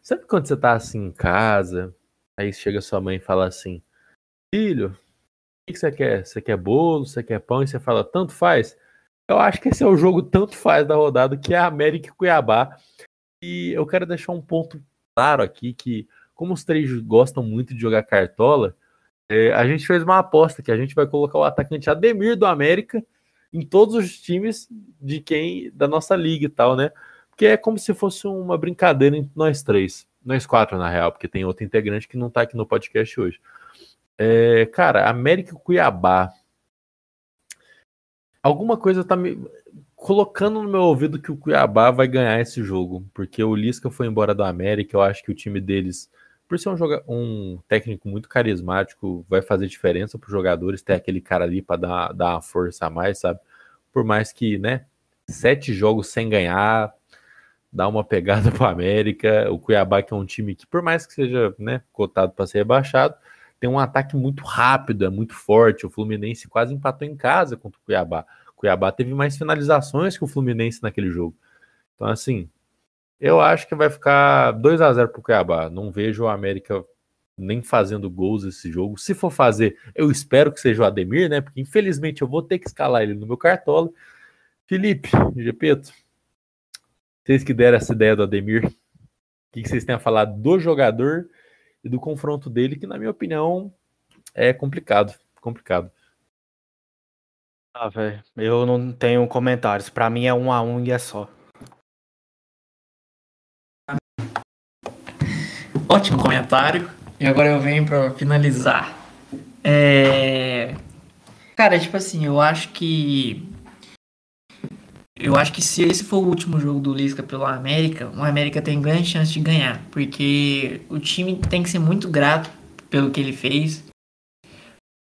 Speaker 1: sabe quando você tá assim em casa, aí chega sua mãe e fala assim: Filho, que você quer? Você quer bolo? Você quer pão? E você fala: Tanto faz. Eu acho que esse é o jogo tanto faz da rodada, que é América e Cuiabá. E eu quero deixar um ponto claro aqui que, como os três gostam muito de jogar cartola, é, a gente fez uma aposta que a gente vai colocar o atacante Ademir do América em todos os times de quem da nossa liga e tal, né? Porque é como se fosse uma brincadeira entre nós três, nós quatro na real, porque tem outro integrante que não tá aqui no podcast hoje. É, cara, América e Cuiabá. Alguma coisa tá me colocando no meu ouvido que o Cuiabá vai ganhar esse jogo, porque o Lisca foi embora do América, eu acho que o time deles por ser um, joga um técnico muito carismático, vai fazer diferença para os jogadores ter aquele cara ali para dar, dar uma força a mais, sabe? Por mais que, né, sete jogos sem ganhar, dá uma pegada para o América. O Cuiabá, que é um time que, por mais que seja né, cotado para ser rebaixado, tem um ataque muito rápido, é muito forte. O Fluminense quase empatou em casa contra o Cuiabá. O Cuiabá teve mais finalizações que o Fluminense naquele jogo. Então, assim, eu acho que vai ficar 2 a 0 pro Cuiabá. Não vejo o América nem fazendo gols esse jogo. Se for fazer, eu espero que seja o Ademir, né? Porque infelizmente eu vou ter que escalar ele no meu cartola. Felipe, Gepeto, vocês que deram essa ideia do Ademir, o que vocês têm a falar do jogador e do confronto dele, que na minha opinião é complicado, complicado.
Speaker 2: Ah, velho, eu não tenho comentários. Para mim é um a um e é só.
Speaker 3: Ótimo comentário. E agora eu venho para finalizar. É... Cara, tipo assim, eu acho que. Eu acho que se esse for o último jogo do Lisca pelo América, o América tem grande chance de ganhar. Porque o time tem que ser muito grato pelo que ele fez.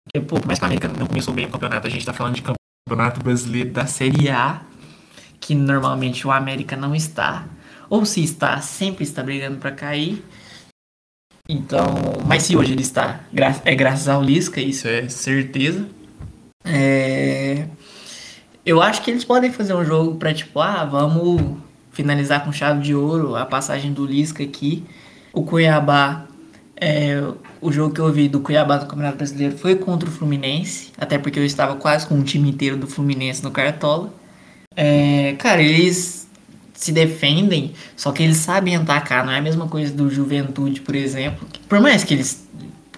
Speaker 4: Porque, pô, mas o América não começou bem o campeonato, a gente tá falando de campeonato brasileiro da Série A,
Speaker 3: que normalmente o América não está. ou se está, sempre está brigando para cair. Então, mas se hoje ele está, é graças ao Lisca, isso é certeza. É, eu acho que eles podem fazer um jogo para tipo, ah, vamos finalizar com chave de ouro a passagem do Lisca aqui. O Cuiabá, é, o jogo que eu vi do Cuiabá no Campeonato Brasileiro foi contra o Fluminense, até porque eu estava quase com o time inteiro do Fluminense no Cartola. É, cara, eles se defendem, só que eles sabem atacar, não é a mesma coisa do Juventude, por exemplo. Por mais que eles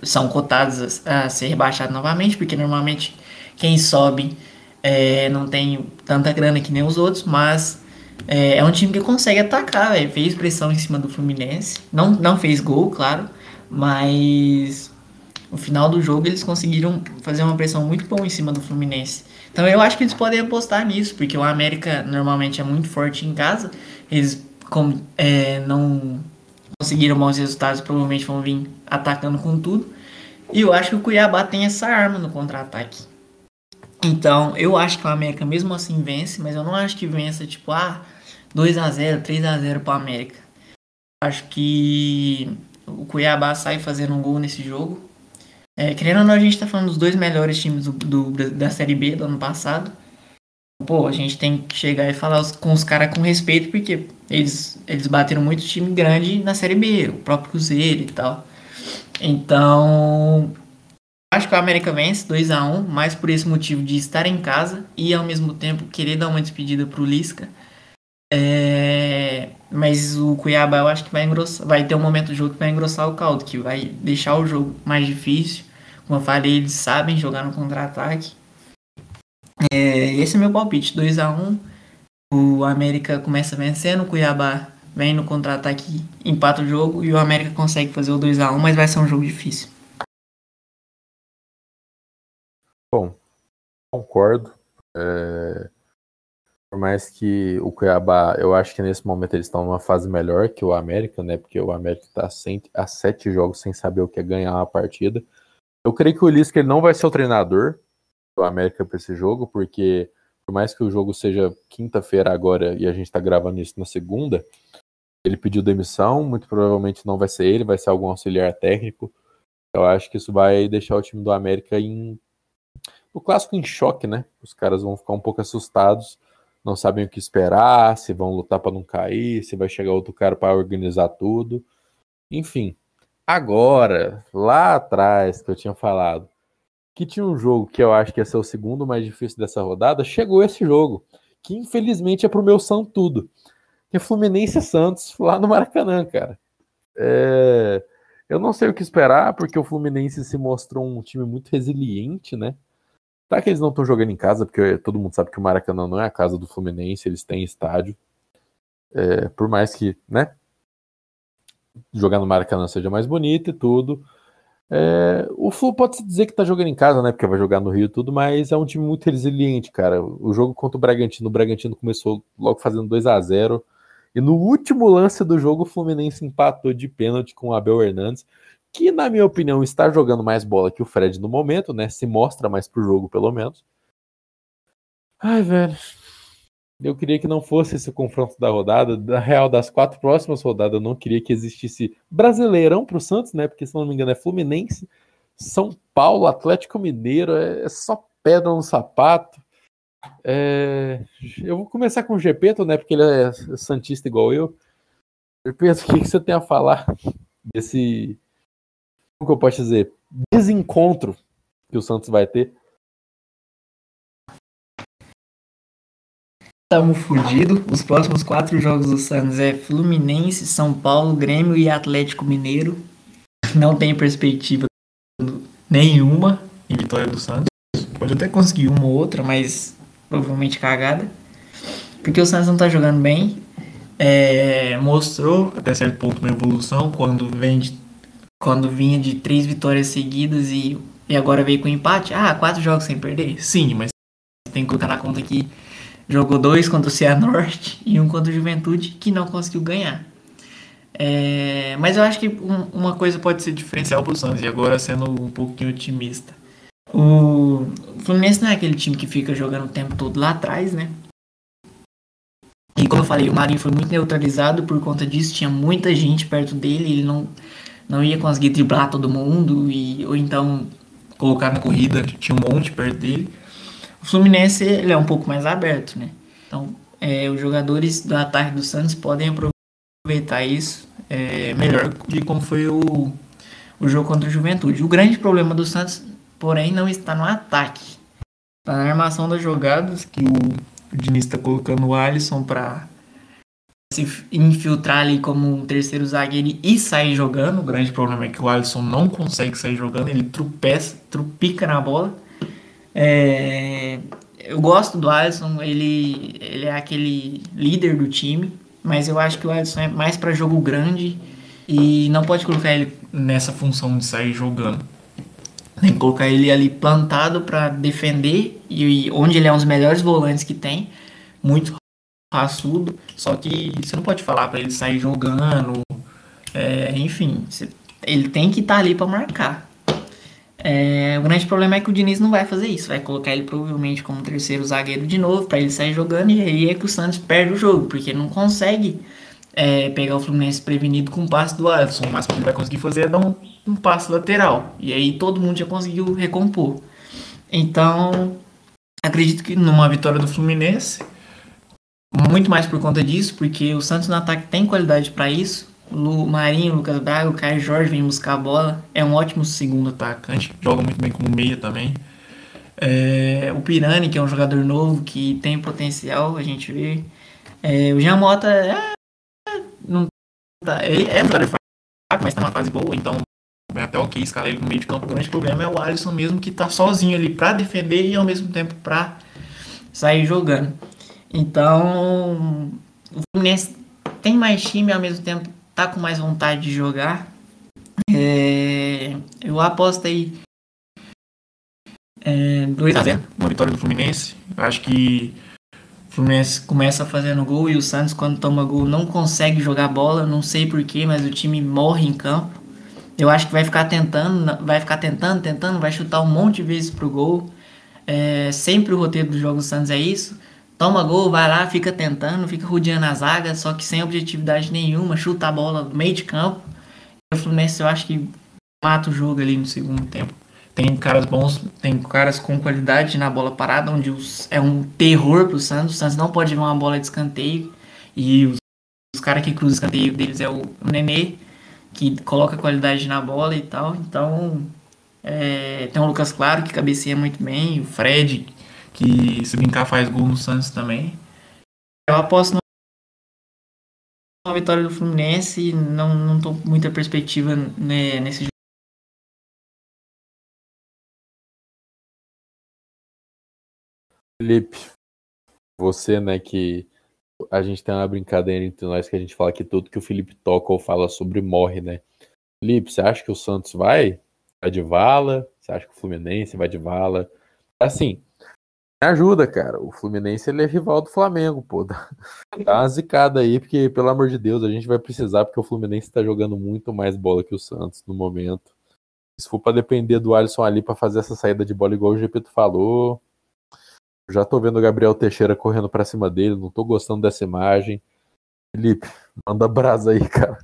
Speaker 3: são cotados a, a ser rebaixados novamente, porque normalmente quem sobe é, não tem tanta grana que nem os outros, mas é, é um time que consegue atacar, véio. fez pressão em cima do Fluminense, não, não fez gol, claro, mas no final do jogo eles conseguiram fazer uma pressão muito boa em cima do Fluminense. Então eu acho que eles podem apostar nisso, porque o América normalmente é muito forte em casa, eles como, é, não conseguiram bons resultados, provavelmente vão vir atacando com tudo. E eu acho que o Cuiabá tem essa arma no contra-ataque. Então, eu acho que o América mesmo assim vence, mas eu não acho que vença tipo, ah, 2 a 0, 3 a 0 para América. Acho que o Cuiabá sai fazendo um gol nesse jogo. É, querendo ou não, a gente tá falando dos dois melhores times do, do, da Série B do ano passado. Pô, a gente tem que chegar e falar com os caras com respeito, porque eles, eles bateram muito time grande na Série B, o próprio Cruzeiro e tal. Então, Acho que o América vence 2 a 1 mais por esse motivo de estar em casa e ao mesmo tempo querer dar uma despedida pro Lisca. É... Mas o Cuiabá eu acho que vai engrossar, vai ter um momento do jogo que vai engrossar o caldo, que vai deixar o jogo mais difícil. Como eu falei, eles sabem jogar no contra-ataque. É... Esse é meu palpite, 2 a 1 O América começa vencendo, o Cuiabá vem no contra-ataque, empata o jogo e o América consegue fazer o 2 a 1 mas vai ser um jogo difícil.
Speaker 1: Bom, concordo. É, por mais que o Cuiabá, eu acho que nesse momento eles estão numa fase melhor que o América, né? Porque o América está a sete jogos sem saber o que é ganhar uma partida. Eu creio que o Lisca não vai ser o treinador do América para esse jogo, porque por mais que o jogo seja quinta-feira agora e a gente está gravando isso na segunda, ele pediu demissão, muito provavelmente não vai ser ele, vai ser algum auxiliar técnico. Eu acho que isso vai deixar o time do América em o clássico em choque, né? Os caras vão ficar um pouco assustados, não sabem o que esperar, se vão lutar para não cair, se vai chegar outro cara para organizar tudo. Enfim, agora, lá atrás que eu tinha falado que tinha um jogo que eu acho que ia ser o segundo mais difícil dessa rodada, chegou esse jogo, que infelizmente é pro meu São tudo, que é Fluminense Santos, lá no Maracanã, cara. É... Eu não sei o que esperar, porque o Fluminense se mostrou um time muito resiliente, né? Tá que eles não estão jogando em casa, porque todo mundo sabe que o Maracanã não é a casa do Fluminense, eles têm estádio. É, por mais que, né? Jogar no Maracanã seja mais bonito e tudo. É, o Flu pode se dizer que tá jogando em casa, né? Porque vai jogar no Rio e tudo, mas é um time muito resiliente, cara. O jogo contra o Bragantino, o Bragantino começou logo fazendo 2 a 0 E no último lance do jogo, o Fluminense empatou de pênalti com o Abel Hernandes que na minha opinião está jogando mais bola que o Fred no momento, né? Se mostra mais pro jogo, pelo menos. Ai, velho. Eu queria que não fosse esse confronto da rodada. Da real, das quatro próximas rodadas, eu não queria que existisse Brasileirão pro Santos, né? Porque se não me engano é Fluminense, São Paulo, Atlético Mineiro, é, só pedra no sapato. É... Eu vou começar com o Gepeto, né? Porque ele é santista igual eu. Gepeto, o que, que você tem a falar desse que eu posso dizer, desencontro que o Santos vai ter.
Speaker 3: Estamos fudidos. Os próximos quatro jogos do Santos é Fluminense, São Paulo, Grêmio e Atlético Mineiro. Não tem perspectiva nenhuma em vitória do Santos. Pode até conseguir uma ou outra, mas provavelmente cagada. Porque o Santos não tá jogando bem. É, mostrou até certo ponto uma evolução quando vem de quando vinha de três vitórias seguidas e, e agora veio com empate. Ah, quatro jogos sem perder? Sim, mas tem que colocar na conta que jogou dois contra o Cianorte e um contra o Juventude que não conseguiu ganhar. É, mas eu acho que um, uma coisa pode ser diferencial para o Santos, e agora sendo um pouquinho otimista. O, o Fluminense não é aquele time que fica jogando o tempo todo lá atrás, né? E como eu falei, o Marinho foi muito neutralizado por conta disso, tinha muita gente perto dele, ele não, não ia conseguir driblar todo mundo, e, ou então
Speaker 4: colocar na corrida, tinha um monte perto dele.
Speaker 3: O Fluminense ele é um pouco mais aberto, né? Então, é, os jogadores do ataque do Santos podem aproveitar isso é, melhor de como foi o, o jogo contra o Juventude. O grande problema do Santos, porém, não está no ataque. Está na armação das jogadas, que o o Diniz está colocando o Alisson para se infiltrar ali como um terceiro zagueiro e sair jogando.
Speaker 4: O grande problema é que o Alisson não consegue sair jogando, ele tropeça, trupica na bola.
Speaker 3: É... Eu gosto do Alisson, ele, ele é aquele líder do time, mas eu acho que o Alisson é mais para jogo grande e não pode colocar ele
Speaker 4: nessa função de sair jogando.
Speaker 3: Tem que colocar ele ali plantado para defender e onde ele é um dos melhores volantes que tem, muito raçudo. Só que você não pode falar para ele sair jogando, é, enfim, você, ele tem que estar tá ali para marcar. É, o grande problema é que o Diniz não vai fazer isso, vai colocar ele provavelmente como terceiro zagueiro de novo para ele sair jogando e aí é que o Santos perde o jogo, porque não consegue é, pegar o Fluminense prevenido com o passe do Alisson.
Speaker 4: O máximo que ele vai conseguir fazer é dar um, um passe lateral.
Speaker 3: E aí todo mundo já conseguiu recompor. Então, acredito que numa vitória do Fluminense, muito mais por conta disso, porque o Santos no ataque tem qualidade para isso. O Marinho, Lucas Braga, o Caio Jorge vem buscar a bola. É um ótimo segundo atacante.
Speaker 4: Joga muito bem como meia também.
Speaker 3: É, o Pirani, que é um jogador novo, que tem potencial, a gente vê. É, o Jean Mota é não tá, ele é um jogador fraco, mas tá numa fase boa, então é até ok escalar ele no meio de campo. O grande problema é o Alisson mesmo que tá sozinho ali para defender e ao mesmo tempo para sair jogando. Então, o Fluminense tem mais time ao mesmo tempo tá com mais vontade de jogar. É, eu aposto aí
Speaker 4: é, 2x0, uma vitória do Fluminense. Eu acho que o Fluminense começa fazendo gol e o Santos, quando toma gol, não consegue jogar bola. Não sei porquê, mas o time morre em campo. Eu acho que vai ficar tentando, vai ficar tentando, tentando, vai chutar um monte de vezes pro gol. É, sempre o roteiro do jogo do Santos é isso. Toma gol, vai lá, fica tentando, fica rodeando a zaga, só que sem objetividade nenhuma, chuta a bola no meio de campo. E o Fluminense eu acho que mata o jogo ali no segundo tempo. Tem caras bons, tem caras com qualidade na bola parada, onde os, é um terror pro Santos. O Santos não pode ver uma bola de escanteio. E os, os caras que cruzam o escanteio deles é o, Nenê, que coloca qualidade na bola e tal. Então, é, tem o Lucas Claro, que cabeceia muito bem. O Fred, que se brincar faz gol no Santos também. Eu aposto na vitória do Fluminense. Não, não tô com muita perspectiva né, nesse
Speaker 1: Felipe, você, né, que a gente tem uma brincadeira entre nós que a gente fala que tudo que o Felipe toca ou fala sobre morre, né? Felipe, você acha que o Santos vai? Vai de vala? Você acha que o Fluminense vai de vala? Assim, ajuda, cara. O Fluminense ele é rival do Flamengo, pô. Dá, uma zicada aí, porque, pelo amor de Deus, a gente vai precisar, porque o Fluminense tá jogando muito mais bola que o Santos no momento. Se for para depender do Alisson ali para fazer essa saída de bola igual o Gepeto falou, já tô vendo o Gabriel Teixeira correndo para cima dele, não tô gostando dessa imagem. Felipe, manda brasa aí, cara.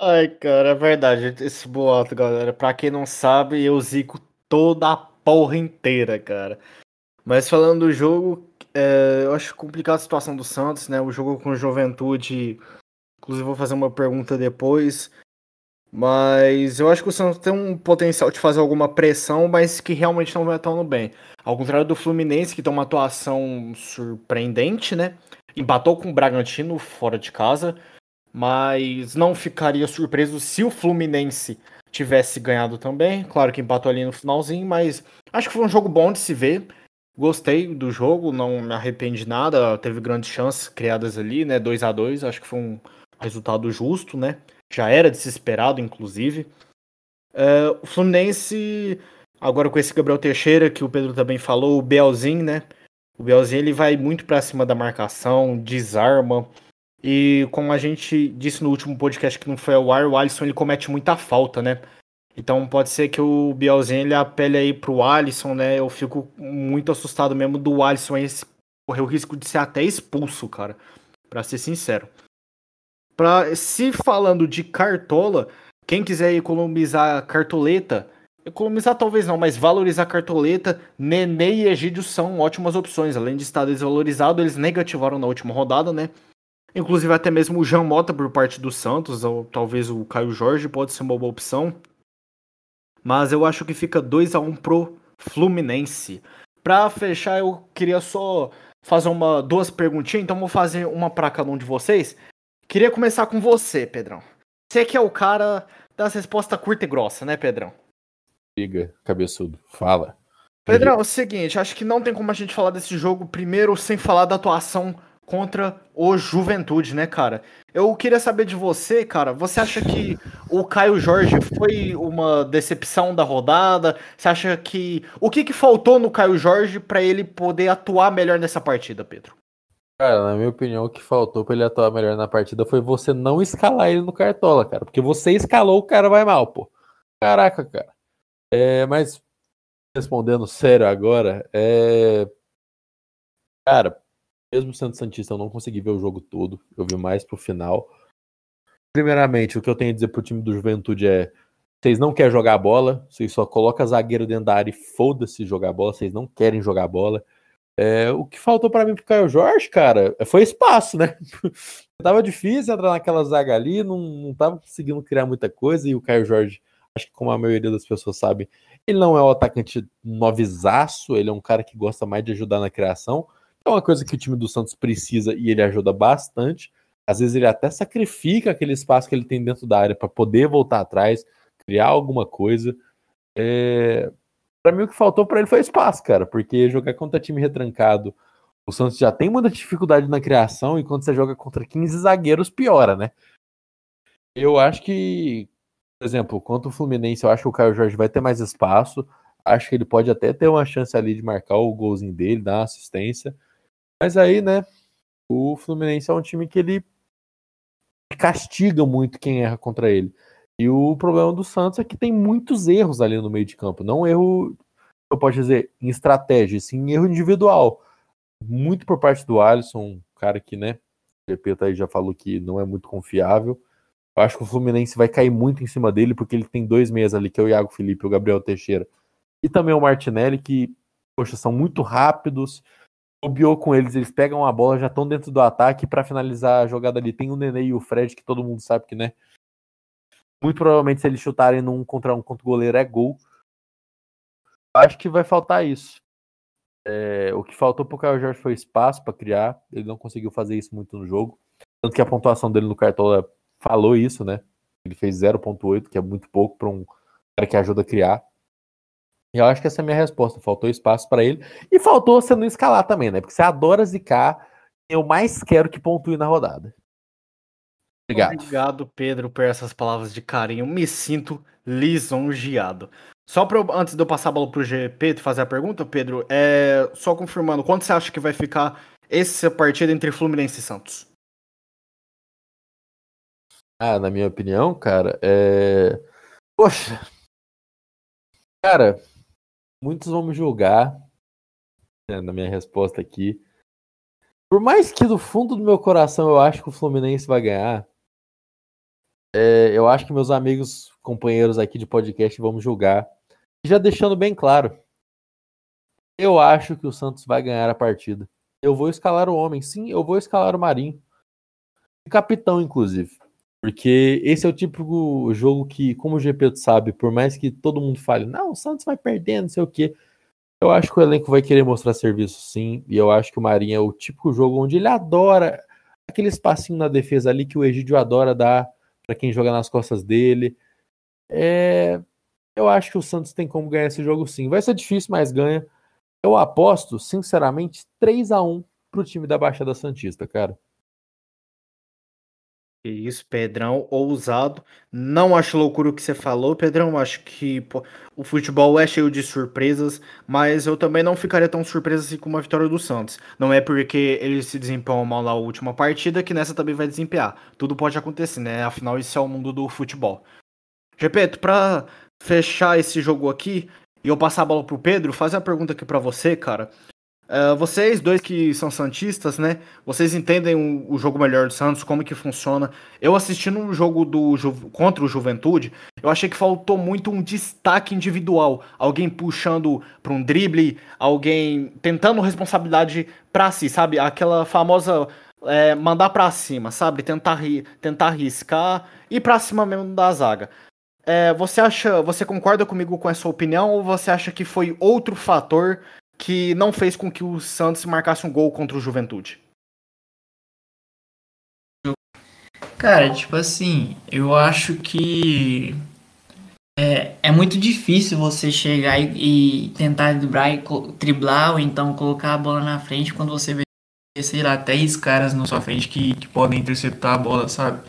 Speaker 2: Ai, cara, é verdade. Esse boato, galera. Pra quem não sabe, eu zico toda a porra inteira, cara. Mas falando do jogo, é, eu acho complicada a situação do Santos, né? O jogo com Juventude. Inclusive, vou fazer uma pergunta depois. Mas eu acho que o Santos tem um potencial de fazer alguma pressão, mas que realmente não vai atuando bem. Ao contrário do Fluminense, que tem uma atuação surpreendente, né? Empatou com o Bragantino fora de casa, mas não ficaria surpreso se o Fluminense tivesse ganhado também. Claro que empatou ali no finalzinho, mas acho que foi um jogo bom de se ver. Gostei do jogo, não me arrependi de nada. Teve grandes chances criadas ali, né? 2 a 2 acho que foi um resultado justo, né? já era desesperado, inclusive. É, o Fluminense, agora com esse Gabriel Teixeira, que o Pedro também falou, o Belzinho, né? O Belzinho ele vai muito para cima da marcação, desarma. E como a gente disse no último podcast que não foi ao ar, o Alisson ele comete muita falta, né? Então pode ser que o Bielzinho ele apele aí pro Alisson, né? Eu fico muito assustado mesmo do Alisson esse correr o risco de ser até expulso, cara. Pra ser sincero. Pra, se falando de cartola, quem quiser economizar cartoleta, economizar talvez não, mas valorizar cartoleta, Nenê e Egídio são ótimas opções. Além de estar desvalorizado, eles negativaram na última rodada, né? Inclusive até mesmo o Jean Mota por parte do Santos, ou talvez o Caio Jorge pode ser uma boa opção. Mas eu acho que fica 2 a 1 pro Fluminense. Pra fechar, eu queria só fazer uma duas perguntinhas, então vou fazer uma para cada um de vocês. Queria começar com você, Pedrão. Você que é o cara das respostas curta e grossa, né, Pedrão?
Speaker 1: Liga, cabeçudo. Fala.
Speaker 2: Pedrão, é o seguinte, acho que não tem como a gente falar desse jogo primeiro sem falar da atuação contra o Juventude, né, cara? Eu queria saber de você, cara. Você acha que o Caio Jorge foi uma decepção da rodada? Você acha que o que, que faltou no Caio Jorge para ele poder atuar melhor nessa partida, Pedro?
Speaker 1: Cara, na minha opinião, o que faltou pra ele atuar melhor na partida foi você não escalar ele no Cartola, cara. Porque você escalou, o cara vai mal, pô. Caraca, cara. É, mas, respondendo sério agora, é. Cara, mesmo sendo Santista, eu não consegui ver o jogo todo. Eu vi mais pro final. Primeiramente, o que eu tenho a dizer pro time do Juventude é: vocês não querem jogar bola, vocês só colocam zagueiro dentro da área e foda-se jogar bola, vocês não querem jogar bola. É, o que faltou para mim pro Caio Jorge, cara, foi espaço, né? tava difícil entrar naquela zaga ali, não, não tava conseguindo criar muita coisa, e o Caio Jorge, acho que como a maioria das pessoas sabe, ele não é o atacante novizaço, ele é um cara que gosta mais de ajudar na criação. É uma coisa que o time do Santos precisa e ele ajuda bastante. Às vezes ele até sacrifica aquele espaço que ele tem dentro da área para poder voltar atrás, criar alguma coisa. É para mim o que faltou para ele foi espaço, cara, porque jogar contra time retrancado, o Santos já tem muita dificuldade na criação e quando você joga contra 15 zagueiros piora, né? Eu acho que, por exemplo, contra o Fluminense, eu acho que o Caio Jorge vai ter mais espaço. Acho que ele pode até ter uma chance ali de marcar o golzinho dele, dar uma assistência. Mas aí, né, o Fluminense é um time que ele castiga muito quem erra contra ele. E o problema do Santos é que tem muitos erros ali no meio de campo. Não erro, eu posso dizer, em estratégia, sim erro individual. Muito por parte do Alisson, um cara que, né, o Repeta aí já falou que não é muito confiável. Eu acho que o Fluminense vai cair muito em cima dele, porque ele tem dois meias ali, que é o Iago Felipe e o Gabriel Teixeira. E também o Martinelli, que, poxa, são muito rápidos. Bobeou com eles, eles pegam a bola, já estão dentro do ataque. para finalizar a jogada ali, tem o Nenê e o Fred, que todo mundo sabe que, né, muito provavelmente, se eles chutarem num contra um contra o goleiro, é gol. Acho que vai faltar isso. É, o que faltou pro Caio Jorge foi espaço para criar. Ele não conseguiu fazer isso muito no jogo. Tanto que a pontuação dele no Cartola falou isso, né? Ele fez 0.8, que é muito pouco para um cara que ajuda a criar. Eu acho que essa é a minha resposta. Faltou espaço para ele. E faltou você não escalar também, né? Porque você adora zicar. Eu mais quero que pontue na rodada.
Speaker 2: Obrigado. Obrigado, Pedro, por essas palavras de carinho. Me sinto lisonjeado. Só pra, antes de eu passar a bola pro GP e fazer a pergunta, Pedro, é, só confirmando, quanto você acha que vai ficar essa partida entre Fluminense e Santos?
Speaker 1: Ah, na minha opinião, cara, é. Poxa. Cara, muitos vão me julgar né, na minha resposta aqui. Por mais que do fundo do meu coração eu acho que o Fluminense vai ganhar, é, eu acho que meus amigos, companheiros aqui de podcast vão me julgar. Já deixando bem claro, eu acho que o Santos vai ganhar a partida. Eu vou escalar o homem, sim, eu vou escalar o Marinho. Capitão, inclusive. Porque esse é o típico jogo que, como o GP sabe, por mais que todo mundo fale, não, o Santos vai perdendo, não sei o quê. Eu acho que o elenco vai querer mostrar serviço, sim. E eu acho que o Marinho é o típico jogo onde ele adora aquele espacinho na defesa ali que o Egídio adora dar para quem joga nas costas dele. É, eu acho que o Santos tem como ganhar esse jogo sim. Vai ser difícil, mas ganha. Eu aposto, sinceramente, 3 a 1 pro time da Baixada Santista, cara.
Speaker 2: Que isso, Pedrão, ousado. Não acho loucura o que você falou, Pedrão. Acho que pô, o futebol é cheio de surpresas, mas eu também não ficaria tão surpreso assim com uma vitória do Santos. Não é porque ele se desempenhou mal na última partida que nessa também vai desempenhar. Tudo pode acontecer, né? Afinal, isso é o mundo do futebol. Repito, para fechar esse jogo aqui e eu passar a bola pro Pedro, fazer a pergunta aqui para você, cara. Uh, vocês dois que são santistas, né? Vocês entendem o, o, jogo melhor do Santos, como que funciona. Eu assistindo um jogo do contra o Juventude, eu achei que faltou muito um destaque individual, alguém puxando para um drible, alguém tentando responsabilidade para si, sabe? Aquela famosa é, mandar para cima, sabe? Tentar tentar arriscar e para cima mesmo da zaga. É, você acha, você concorda comigo com essa opinião ou você acha que foi outro fator que não fez com que o Santos marcasse um gol contra o Juventude?
Speaker 3: Cara, tipo assim, eu acho que é, é muito difícil você chegar e, e tentar driblar, e, ou então colocar a bola na frente quando você vê, sei lá, três caras na sua frente que, que podem interceptar a bola, sabe?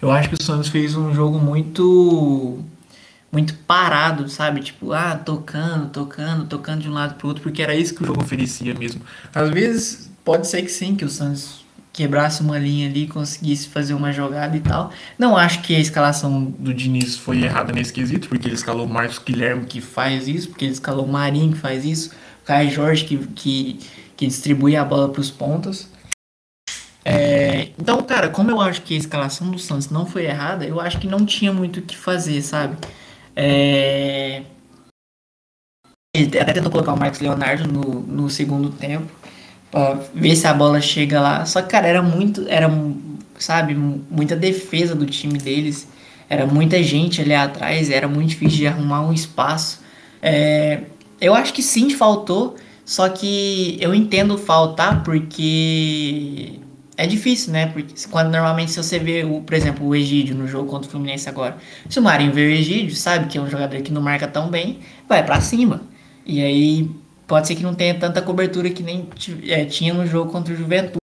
Speaker 3: Eu acho que o Santos fez um jogo muito muito parado, sabe? Tipo, ah, tocando, tocando, tocando de um lado pro outro, porque era isso que o jogo oferecia mesmo. Às vezes, pode ser que sim, que o Santos quebrasse uma linha ali, conseguisse fazer uma jogada e tal. Não acho que a escalação do Diniz foi errada nesse quesito, porque ele escalou o Marcos Guilherme que faz isso, porque ele escalou o Marinho que faz isso, o Caio Jorge que, que, que distribui a bola para os pontas. É, então, cara, como eu acho que a escalação do Santos não foi errada, eu acho que não tinha muito o que fazer, sabe? É... Ele até tentou colocar o Marcos Leonardo no, no segundo tempo pra ver se a bola chega lá. Só que, cara, era muito. Era, sabe, muita defesa do time deles. Era muita gente ali atrás. Era muito difícil de arrumar um espaço. É... Eu acho que sim, faltou. Só que eu entendo faltar porque é difícil, né? Porque quando normalmente se você vê, o, por exemplo, o Egídio no jogo contra o Fluminense agora, se o Marinho vê o Egídio, sabe que é um jogador que não marca tão bem, vai para cima. E aí pode ser que não tenha tanta cobertura que nem é, tinha no jogo contra o Juventude,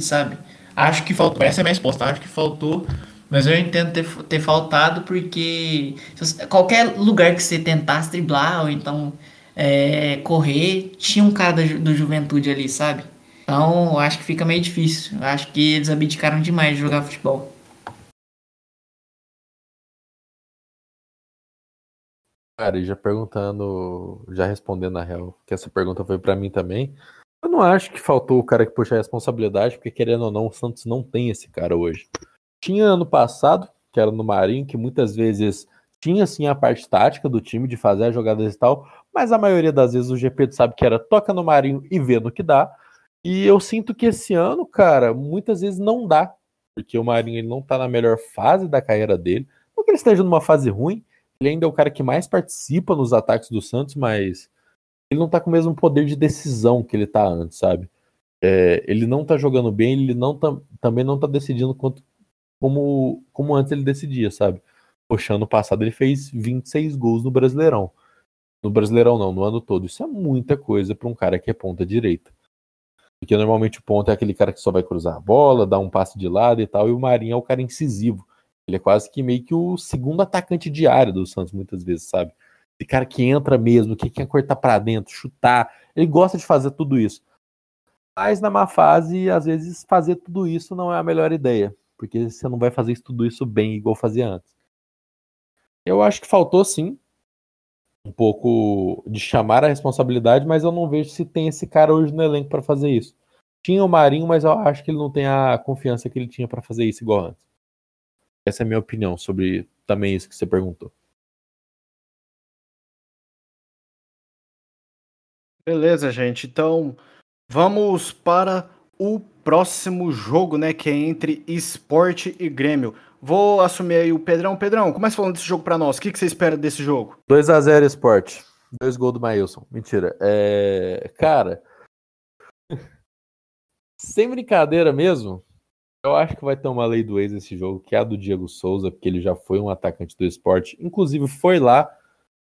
Speaker 3: sabe? Acho que faltou, essa é a minha resposta, acho que faltou, mas eu entendo ter, ter faltado porque qualquer lugar que você tentasse driblar ou então é, correr, tinha um cara do, do Juventude ali, sabe? Então, acho que fica meio difícil. Acho que eles abdicaram demais de jogar futebol.
Speaker 1: Cara, e já perguntando, já respondendo na real, que essa pergunta foi para mim também. Eu não acho que faltou o cara que puxa a responsabilidade, porque querendo ou não, o Santos não tem esse cara hoje. Tinha ano passado, que era no Marinho, que muitas vezes tinha sim a parte tática do time de fazer as jogadas e tal, mas a maioria das vezes o GP sabe que era toca no Marinho e vê no que dá. E eu sinto que esse ano, cara, muitas vezes não dá. Porque o Marinho ele não tá na melhor fase da carreira dele. Não que ele esteja numa fase ruim, ele ainda é o cara que mais participa nos ataques do Santos, mas ele não tá com o mesmo poder de decisão que ele tá antes, sabe? É, ele não tá jogando bem, ele não tá, também não tá decidindo quanto, como, como antes ele decidia, sabe? Poxa, ano passado ele fez 26 gols no Brasileirão. No Brasileirão não, no ano todo. Isso é muita coisa para um cara que é ponta direita. Porque normalmente o ponto é aquele cara que só vai cruzar a bola, dar um passe de lado e tal, e o Marinho é o cara incisivo. Ele é quase que meio que o segundo atacante diário do Santos, muitas vezes, sabe? Esse cara que entra mesmo, que quer cortar para dentro, chutar, ele gosta de fazer tudo isso. Mas na má fase, às vezes, fazer tudo isso não é a melhor ideia, porque você não vai fazer tudo isso bem igual fazia antes. Eu acho que faltou sim um pouco de chamar a responsabilidade, mas eu não vejo se tem esse cara hoje no elenco para fazer isso. Tinha o Marinho, mas eu acho que ele não tem a confiança que ele tinha para fazer isso igual antes. Essa é a minha opinião sobre também isso que você perguntou.
Speaker 2: Beleza, gente. Então, vamos para o próximo jogo, né, que é entre Esporte e Grêmio. Vou assumir aí o Pedrão. Pedrão, começa falando desse jogo para nós. O que, que você espera desse jogo?
Speaker 1: 2 a 0 Esporte. Dois gols do Maílson. Mentira. É... Cara, sem brincadeira mesmo, eu acho que vai ter uma lei do ex esse jogo, que é a do Diego Souza, porque ele já foi um atacante do esporte. Inclusive, foi lá,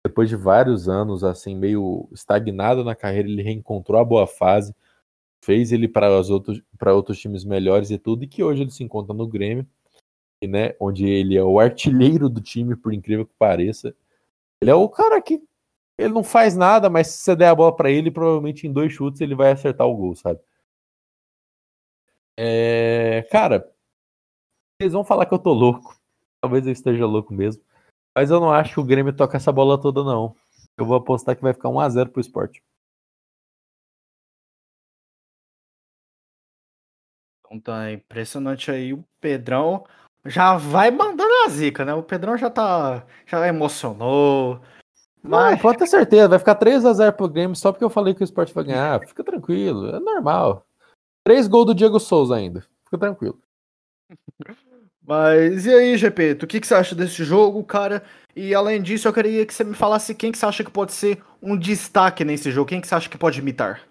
Speaker 1: depois de vários anos, assim, meio estagnado na carreira, ele reencontrou a boa fase, fez ele para outros, outros times melhores e tudo, e que hoje ele se encontra no Grêmio né? Onde ele é o artilheiro do time, por incrível que pareça. Ele é o cara que ele não faz nada, mas se você der a bola para ele, provavelmente em dois chutes ele vai acertar o gol, sabe? É, cara, vocês vão falar que eu tô louco. Talvez eu esteja louco mesmo. Mas eu não acho que o Grêmio toca essa bola toda, não. Eu vou apostar que vai ficar 1x0 pro esporte.
Speaker 2: Tá impressionante aí o Pedrão já vai mandando a zica, né? O Pedrão já tá. Já emocionou.
Speaker 1: Mas...
Speaker 2: Mas
Speaker 1: pode ter certeza, vai ficar 3x0 pro Grêmio só porque eu falei que o Sport vai ganhar. Fica tranquilo, é normal. Três gols do Diego Souza ainda. Fica tranquilo.
Speaker 2: Mas e aí, GP, o que, que você acha desse jogo, cara? E além disso, eu queria que você me falasse quem que você acha que pode ser um destaque nesse jogo, quem que você acha que pode imitar?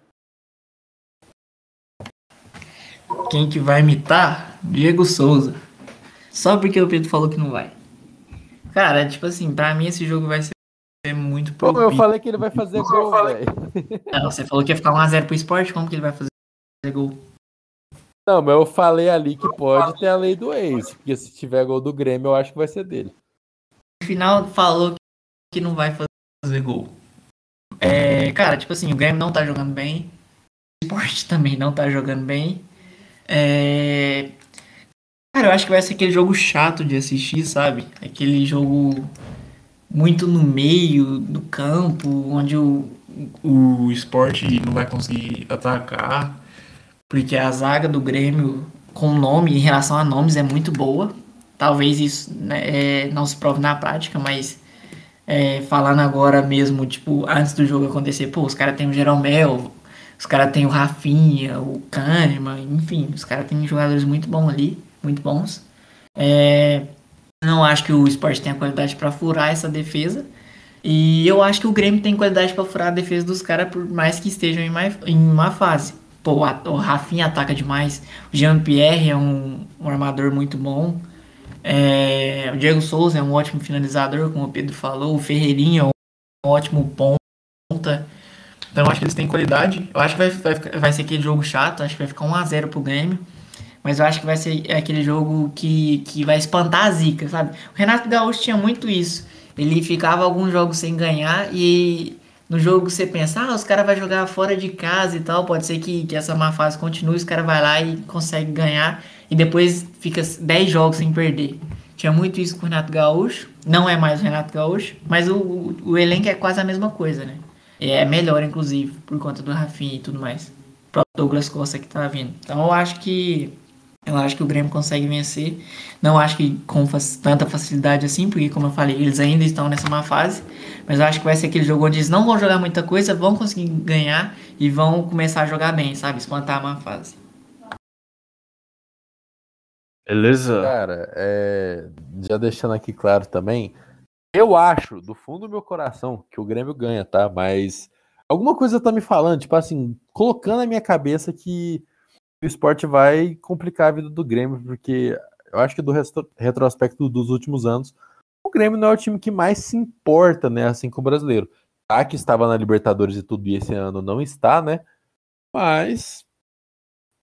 Speaker 3: Quem que vai imitar? Diego Souza. Só porque o Pedro falou que não vai. Cara, tipo assim, pra mim esse jogo vai ser muito
Speaker 1: Pô, eu
Speaker 3: propício.
Speaker 1: falei que ele vai fazer gol, velho.
Speaker 3: Não, você falou que ia ficar 1x0 pro esporte, como que ele vai fazer gol?
Speaker 1: Não, mas eu falei ali que pode ter a lei do ex. Porque se tiver gol do Grêmio, eu acho que vai ser dele.
Speaker 3: No final falou que não vai fazer gol. É, cara, tipo assim, o Grêmio não tá jogando bem. O esporte também não tá jogando bem. É, Cara, eu acho que vai ser aquele jogo chato de assistir, sabe? Aquele jogo muito no meio do campo, onde o,
Speaker 4: O esporte não vai conseguir atacar.
Speaker 3: porque a zaga do Grêmio com nome, em relação a nomes, é muito boa. Talvez isso né, é, não se prove na prática, mas é, falando agora mesmo, tipo, antes do jogo acontecer, pô, os caras têm o Jeromel, os caras têm o Rafinha, o Kahneman, enfim, os caras têm jogadores muito bons ali, muito bons. É, não acho que o Sport tenha qualidade para furar essa defesa. E eu acho que o Grêmio tem qualidade para furar a defesa dos caras, por mais que estejam em, mais, em uma fase. Pô, a- o Rafinha ataca demais. O Jean-Pierre é um, um armador muito bom. É, o Diego Souza é um ótimo finalizador, como o Pedro falou. O Ferreirinha é um ótimo ponta.
Speaker 4: Então eu acho que eles têm qualidade.
Speaker 3: Eu acho que vai, vai, vai ser aquele jogo chato. Acho que vai ficar 1x0 pro Grêmio. Mas eu acho que vai ser aquele jogo que, que vai espantar a zica, sabe? O Renato Gaúcho tinha muito isso. Ele ficava alguns jogos sem ganhar e no jogo você pensa, ah, os caras vão jogar fora de casa e tal. Pode ser que, que essa má fase continue, os caras vai lá e consegue ganhar e depois fica 10 jogos sem perder. Tinha muito isso com o Renato Gaúcho. Não é mais o Renato Gaúcho, mas o, o, o elenco é quase a mesma coisa, né? É melhor, inclusive, por conta do Rafinha e tudo mais. O próprio Douglas Costa que tá vindo. Então eu acho que eu acho que o Grêmio consegue vencer. Não acho que com tanta facilidade assim, porque como eu falei, eles ainda estão nessa má fase. Mas eu acho que vai ser aquele jogo onde eles não vão jogar muita coisa, vão conseguir ganhar e vão começar a jogar bem, sabe? Espantar a má fase.
Speaker 2: Beleza?
Speaker 1: Cara, é, já deixando aqui claro também, eu acho, do fundo do meu coração, que o Grêmio ganha, tá? Mas alguma coisa tá me falando, tipo assim, colocando na minha cabeça que o esporte vai complicar a vida do Grêmio, porque eu acho que do retrospecto dos últimos anos, o Grêmio não é o time que mais se importa, né? Assim com o brasileiro. Tá que estava na Libertadores e tudo, e esse ano não está, né? Mas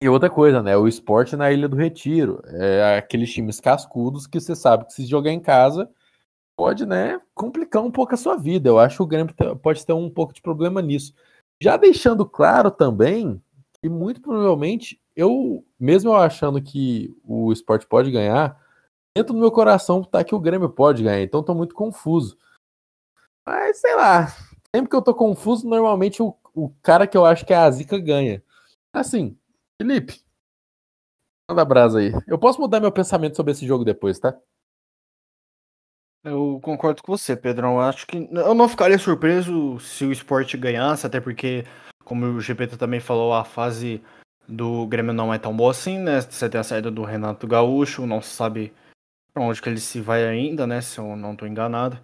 Speaker 1: e outra coisa, né? O esporte na Ilha do Retiro. É aqueles times cascudos que você sabe que se jogar em casa pode, né, complicar um pouco a sua vida. Eu acho que o Grêmio pode ter um pouco de problema nisso. Já deixando claro também que muito provavelmente eu, mesmo eu achando que o esporte pode ganhar, dentro do meu coração tá que o Grêmio pode ganhar. Então tô muito confuso. Mas sei lá, sempre que eu tô confuso, normalmente o, o cara que eu acho que é a zica ganha. Assim, Felipe, manda brasa aí. Eu posso mudar meu pensamento sobre esse jogo depois, tá?
Speaker 2: Eu concordo com você, Pedrão. Eu acho que eu não ficaria surpreso se o esporte ganhasse, até porque, como o GPT também falou, a fase do Grêmio não é tão boa assim, né? Você tem a saída do Renato Gaúcho, não se sabe pra onde que ele se vai ainda, né? Se eu não tô enganado.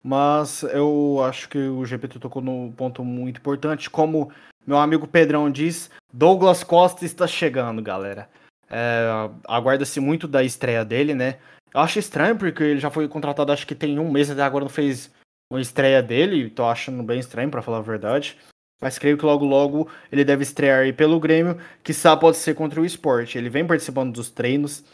Speaker 2: Mas eu acho que o GPT tocou no ponto muito importante. Como meu amigo Pedrão diz, Douglas Costa está chegando, galera. É, Aguarda-se muito da estreia dele, né? Eu acho estranho porque ele já foi contratado, acho que tem um mês até agora não fez uma estreia dele. Tô achando bem estranho, pra falar a verdade. Mas creio que logo logo ele deve estrear aí pelo Grêmio, que sabe pode ser contra o esporte. Ele vem participando dos treinos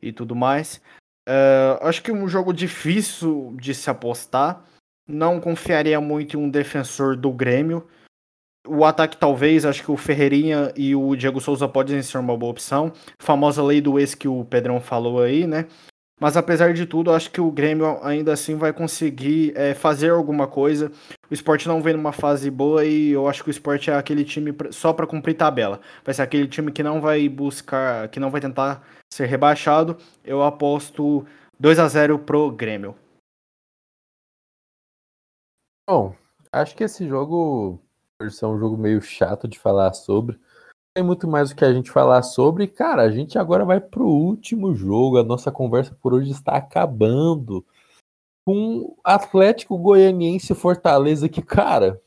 Speaker 2: e tudo mais. É, acho que um jogo difícil de se apostar. Não confiaria muito em um defensor do Grêmio. O ataque, talvez, acho que o Ferreirinha e o Diego Souza podem ser uma boa opção. Famosa lei do ex que o Pedrão falou aí, né? Mas apesar de tudo, acho que o Grêmio ainda assim vai conseguir é, fazer alguma coisa. O esporte não vem numa fase boa e eu acho que o esporte é aquele time só para cumprir tabela. Vai ser aquele time que não vai buscar, que não vai tentar ser rebaixado. Eu aposto 2 a 0 pro Grêmio.
Speaker 1: Bom, acho que esse jogo, ser um jogo meio chato de falar sobre, tem muito mais o que a gente falar sobre. Cara, a gente agora vai pro último jogo. A nossa conversa por hoje está acabando com Atlético Goianiense Fortaleza que, cara,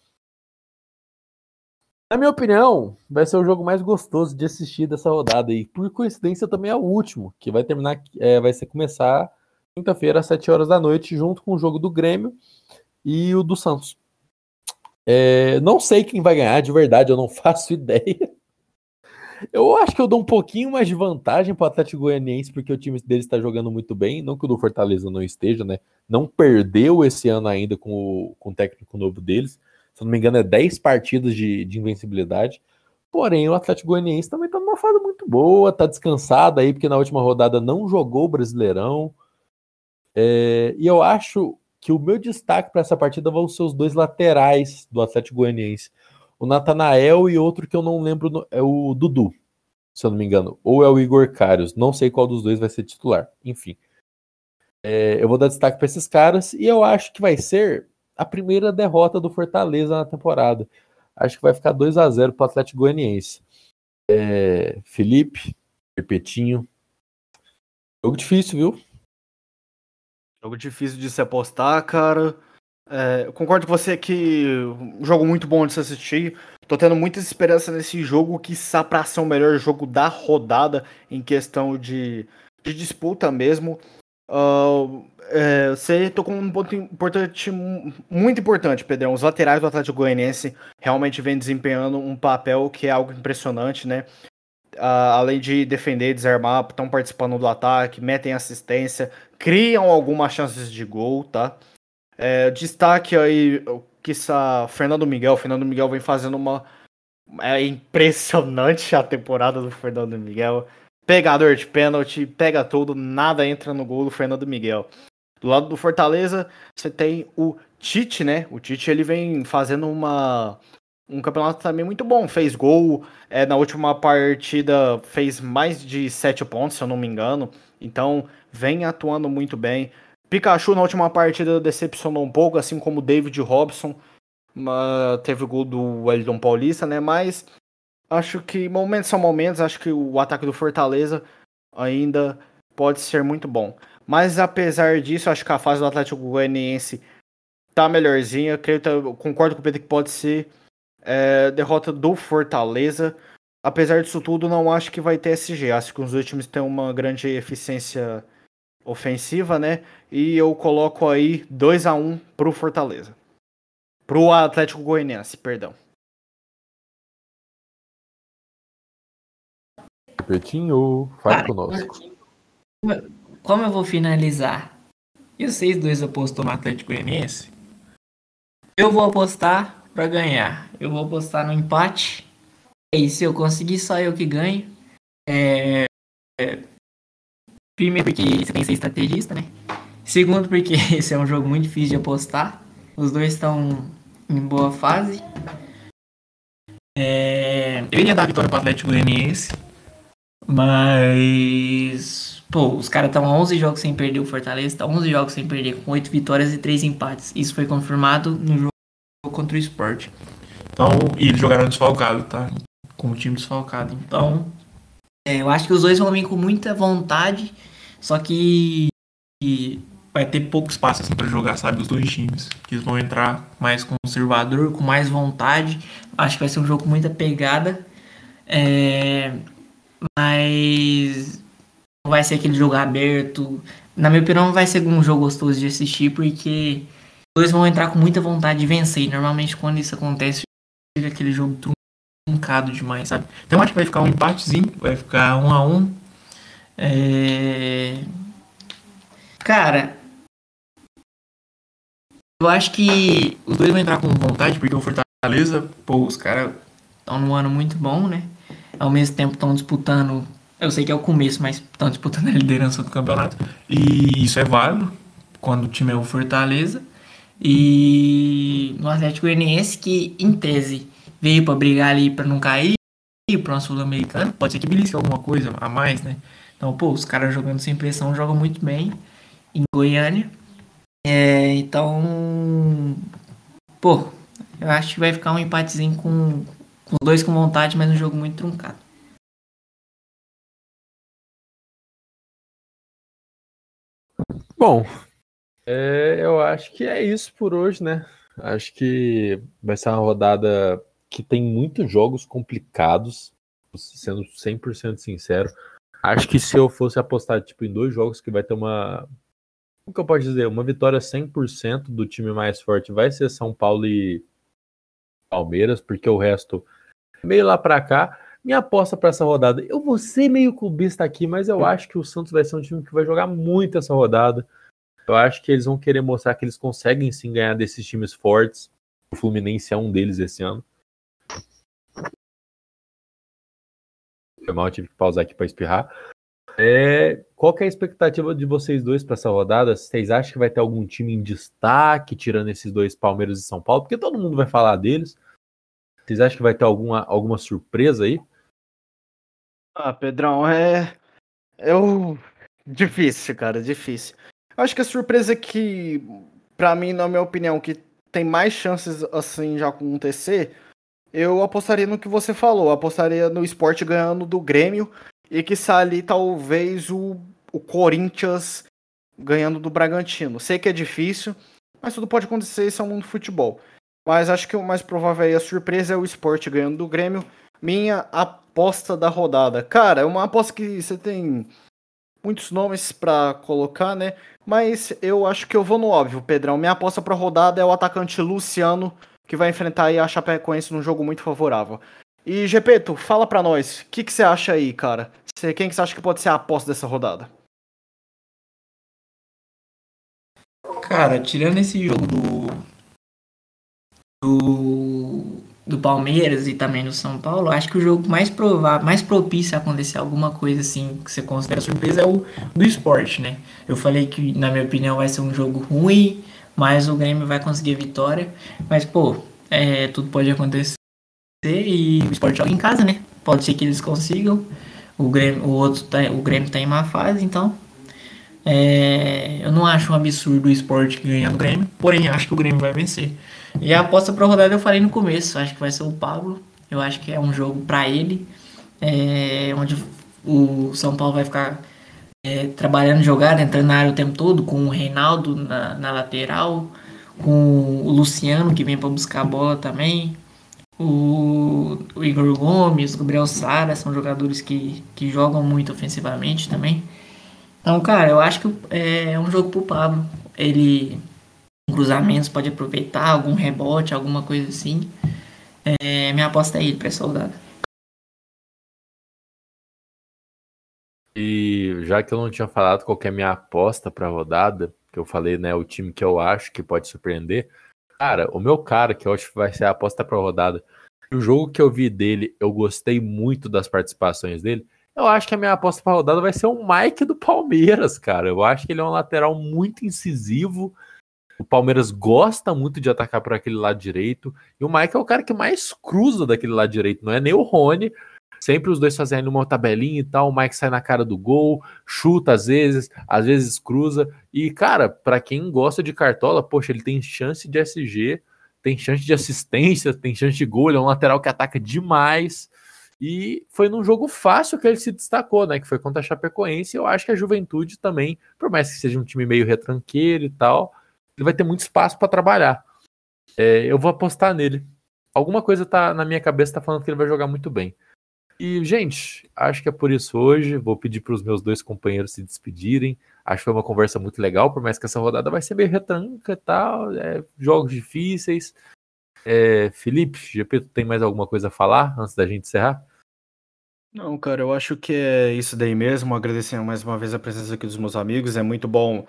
Speaker 1: na minha opinião, vai ser o jogo mais gostoso de assistir dessa rodada e por coincidência também é o último, que vai terminar, é, vai ser começar quinta-feira às 7 horas da noite, junto com o jogo do Grêmio e o do Santos. É, não sei quem vai ganhar, de verdade, eu não faço ideia. Eu acho que eu dou um pouquinho mais de vantagem para o Atlético Goianiense, porque o time dele está jogando muito bem. Não que o do Fortaleza não esteja, né? Não perdeu esse ano ainda com o, com o técnico novo deles. Se não me engano, é 10 partidas de, de invencibilidade. Porém, o Atlético Goianiense também está numa fase muito boa, tá descansado aí, porque na última rodada não jogou o Brasileirão. É, e eu acho que o meu destaque para essa partida vão ser os dois laterais do Atlético Goianiense o Natanael e outro que eu não lembro é o Dudu, se eu não me engano. Ou é o Igor Carios, não sei qual dos dois vai ser titular. Enfim. É, eu vou dar destaque para esses caras e eu acho que vai ser a primeira derrota do Fortaleza na temporada. Acho que vai ficar 2 a 0 para o Atlético Goianiense. É, Felipe, Perpetinho. Jogo difícil, viu?
Speaker 2: Jogo difícil de se apostar, cara. É, eu concordo com você que um jogo muito bom de se assistir. Tô tendo muita esperança nesse jogo, que pra ser o melhor jogo da rodada em questão de, de disputa mesmo. Uh, é, você tocou um ponto importante, muito importante, Pedrão. Os laterais do Atlético Goianiense realmente vêm desempenhando um papel que é algo impressionante, né? Uh, além de defender, desarmar, estão participando do ataque, metem assistência, criam algumas chances de gol, tá? É, destaque aí, que essa Fernando Miguel. Fernando Miguel vem fazendo uma. É impressionante a temporada do Fernando Miguel. Pegador de pênalti, pega tudo, nada entra no gol do Fernando Miguel. Do lado do Fortaleza, você tem o Tite, né? O Tite ele vem fazendo uma um campeonato também muito bom. Fez gol é, na última partida, fez mais de sete pontos, se eu não me engano. Então, vem atuando muito bem. Pikachu na última partida decepcionou um pouco, assim como David Robson. teve gol do Wellington Paulista, né? Mas acho que momentos são momentos. Acho que o ataque do Fortaleza ainda pode ser muito bom. Mas apesar disso, acho que a fase do Atlético Goianiense tá melhorzinha. Creio, concordo com o Pedro que pode ser é, derrota do Fortaleza. Apesar disso tudo, não acho que vai ter SG. Acho que os times têm uma grande eficiência ofensiva, né? E eu coloco aí 2 a 1 pro Fortaleza. Pro Atlético Goianiense, perdão.
Speaker 1: Pertinho, fala conosco.
Speaker 3: Como eu vou finalizar? E vocês dois apostam no Atlético Goianiense? Eu vou apostar para ganhar. Eu vou apostar no empate. E se eu conseguir, só eu que ganho. É, é, Primeiro porque você tem que ser estrategista, né? Segundo porque esse é um jogo muito difícil de apostar. Os dois estão em boa fase. É... Eu iria dar vitória para o Atlético Goianiense. Mas... Pô, os caras estão 11 jogos sem perder o Fortaleza. Tá 11 jogos sem perder, com 8 vitórias e 3 empates. Isso foi confirmado no jogo contra o Sport. Então, e eles jogaram desfalcado, tá? Com o time desfalcado. Então, é, eu acho que os dois vão vir com muita vontade só que vai ter pouco espaço assim, para jogar, sabe? Os dois times. Que vão entrar mais conservador, com mais vontade. Acho que vai ser um jogo com muita pegada. É... Mas não vai ser aquele jogo aberto. Na minha opinião, vai ser um jogo gostoso de assistir, porque os dois vão entrar com muita vontade de vencer. E normalmente, quando isso acontece, fica aquele jogo truncado demais, sabe? Então, acho que vai ficar um empatezinho, vai ficar um a um. É... Cara, eu acho que os dois vão entrar com vontade, porque o Fortaleza, pô, os caras estão num ano muito bom, né? Ao mesmo tempo estão disputando Eu sei que é o começo, mas estão disputando a liderança do campeonato.
Speaker 4: E isso é válido quando o time é o Fortaleza.
Speaker 3: E no Atlético Goianiense, que em tese veio para brigar ali para não cair para uma Sul-Americana, pode ser que belisque alguma coisa a mais, né? Então, pô, os caras jogando sem pressão jogam muito bem em Goiânia. É, então, pô, eu acho que vai ficar um empatezinho com, com os dois com vontade, mas um jogo muito truncado.
Speaker 1: Bom, é, eu acho que é isso por hoje, né? Acho que vai ser uma rodada que tem muitos jogos complicados, sendo 100% sincero. Acho que se eu fosse apostar tipo, em dois jogos que vai ter uma. Como que eu posso dizer? Uma vitória 100% do time mais forte vai ser São Paulo e Palmeiras, porque o resto meio lá para cá. Minha aposta para essa rodada, eu vou ser meio clubista aqui, mas eu acho que o Santos vai ser um time que vai jogar muito essa rodada. Eu acho que eles vão querer mostrar que eles conseguem sim ganhar desses times fortes. O Fluminense é um deles esse ano. Foi mal, tive que pausar aqui para espirrar. É, qual é a expectativa de vocês dois para essa rodada? Vocês acham que vai ter algum time em destaque, tirando esses dois Palmeiras e São Paulo? Porque todo mundo vai falar deles. Vocês acham que vai ter alguma, alguma surpresa aí?
Speaker 2: Ah, Pedrão, é. Eu. Difícil, cara, difícil. Acho que a surpresa que, para mim, na minha opinião, que tem mais chances assim de acontecer, eu apostaria no que você falou. Apostaria no esporte ganhando do Grêmio e que ali talvez o, o Corinthians ganhando do Bragantino. Sei que é difícil, mas tudo pode acontecer, isso é o mundo do futebol. Mas acho que o mais provável aí, a surpresa é o esporte ganhando do Grêmio. Minha aposta da rodada. Cara, é uma aposta que você tem muitos nomes para colocar, né? Mas eu acho que eu vou no óbvio, Pedrão. Minha aposta para rodada é o atacante Luciano, que vai enfrentar aí a Chapecoense num jogo muito favorável. E Gepeto, fala para nós, o que, você acha aí, cara? Você, quem que você acha que pode ser a aposta dessa rodada?
Speaker 3: Cara, tirando esse jogo do, do do Palmeiras e também do São Paulo, acho que o jogo mais provável, mais propício a acontecer alguma coisa assim que você considera surpresa é o do esporte, né? Eu falei que, na minha opinião, vai ser um jogo ruim, mas o Grêmio vai conseguir a vitória. Mas, pô, é, tudo pode acontecer e o esporte joga em casa, né? Pode ser que eles consigam. O Grêmio, o outro tá, o Grêmio tá em má fase, então. É, eu não acho um absurdo o esporte ganhar do Grêmio, porém acho que o Grêmio vai vencer. E a aposta para rodada eu falei no começo, acho que vai ser o Pablo. Eu acho que é um jogo para ele, é, onde o São Paulo vai ficar é, trabalhando jogada, entrando na área o tempo todo, com o Reinaldo na, na lateral, com o Luciano que vem para buscar a bola também, o, o, Igor Gomes, o Gabriel Sara, são jogadores que, que jogam muito ofensivamente também. Então, cara, eu acho que é um jogo pro Pablo. Ele cruzamentos, pode aproveitar algum rebote, alguma coisa assim. É, minha aposta é ele para
Speaker 1: E já que eu não tinha falado qual é a minha aposta para rodada, que eu falei, né, o time que eu acho que pode surpreender, cara, o meu cara que eu acho que vai ser a aposta para rodada, o jogo que eu vi dele, eu gostei muito das participações dele. Eu acho que a minha aposta para rodada vai ser o Mike do Palmeiras, cara. Eu acho que ele é um lateral muito incisivo, o Palmeiras gosta muito de atacar por aquele lado direito. E o Mike é o cara que mais cruza daquele lado direito, não é nem o Rony. Sempre os dois fazendo uma tabelinha e tal. O Mike sai na cara do gol, chuta às vezes, às vezes cruza. E, cara, para quem gosta de cartola, poxa, ele tem chance de SG, tem chance de assistência, tem chance de gol. Ele é um lateral que ataca demais. E foi num jogo fácil que ele se destacou, né? Que foi contra a Chapecoense. Eu acho que a Juventude também, por mais que seja um time meio retranqueiro e tal, ele vai ter muito espaço para trabalhar. É, eu vou apostar nele. Alguma coisa tá na minha cabeça tá falando que ele vai jogar muito bem. E, gente, acho que é por isso hoje. Vou pedir para os meus dois companheiros se despedirem. Acho que foi uma conversa muito legal, por mais que essa rodada vai ser meio retranca e tal. É, jogos difíceis. É, Felipe, GP, tem mais alguma coisa a falar antes da gente encerrar?
Speaker 2: Não, cara, eu acho que é isso daí mesmo. Agradecendo mais uma vez a presença aqui dos meus amigos. É muito bom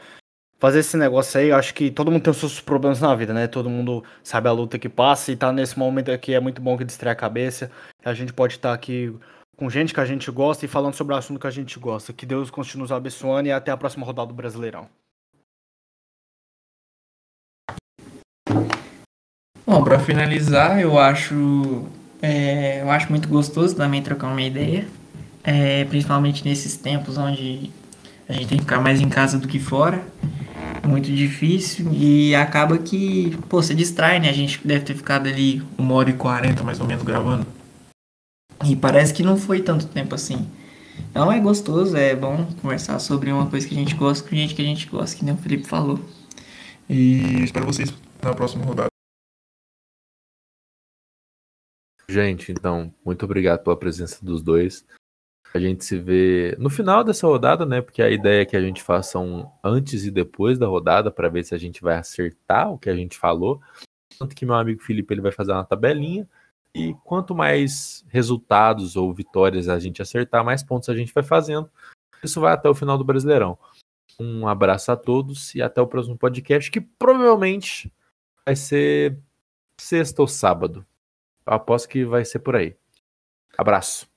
Speaker 2: fazer esse negócio aí, acho que todo mundo tem os seus problemas na vida, né? Todo mundo sabe a luta que passa e tá nesse momento aqui é muito bom que distrai a cabeça. A gente pode estar tá aqui com gente que a gente gosta e falando sobre o assunto que a gente gosta. Que Deus continue nos abençoando e até a próxima rodada do Brasileirão.
Speaker 3: Bom, para finalizar, eu acho, é, eu acho muito gostoso também trocar uma ideia, é, principalmente nesses tempos onde a gente tem que ficar mais em casa do que fora, muito difícil e acaba que, pô, você distrai, né? A gente deve ter ficado ali
Speaker 4: uma hora e quarenta mais ou menos gravando.
Speaker 3: E parece que não foi tanto tempo assim. Então é gostoso, é bom conversar sobre uma coisa que a gente gosta com gente que a gente gosta, que nem o Felipe falou.
Speaker 4: E espero vocês na próxima rodada.
Speaker 1: Gente, então, muito obrigado pela presença dos dois. A gente se vê no final dessa rodada, né? Porque a ideia é que a gente faça um antes e depois da rodada para ver se a gente vai acertar o que a gente falou. Tanto que meu amigo Felipe ele vai fazer uma tabelinha e quanto mais resultados ou vitórias a gente acertar, mais pontos a gente vai fazendo. Isso vai até o final do Brasileirão. Um abraço a todos e até o próximo podcast, que provavelmente vai ser sexta ou sábado. Eu aposto que vai ser por aí. Abraço.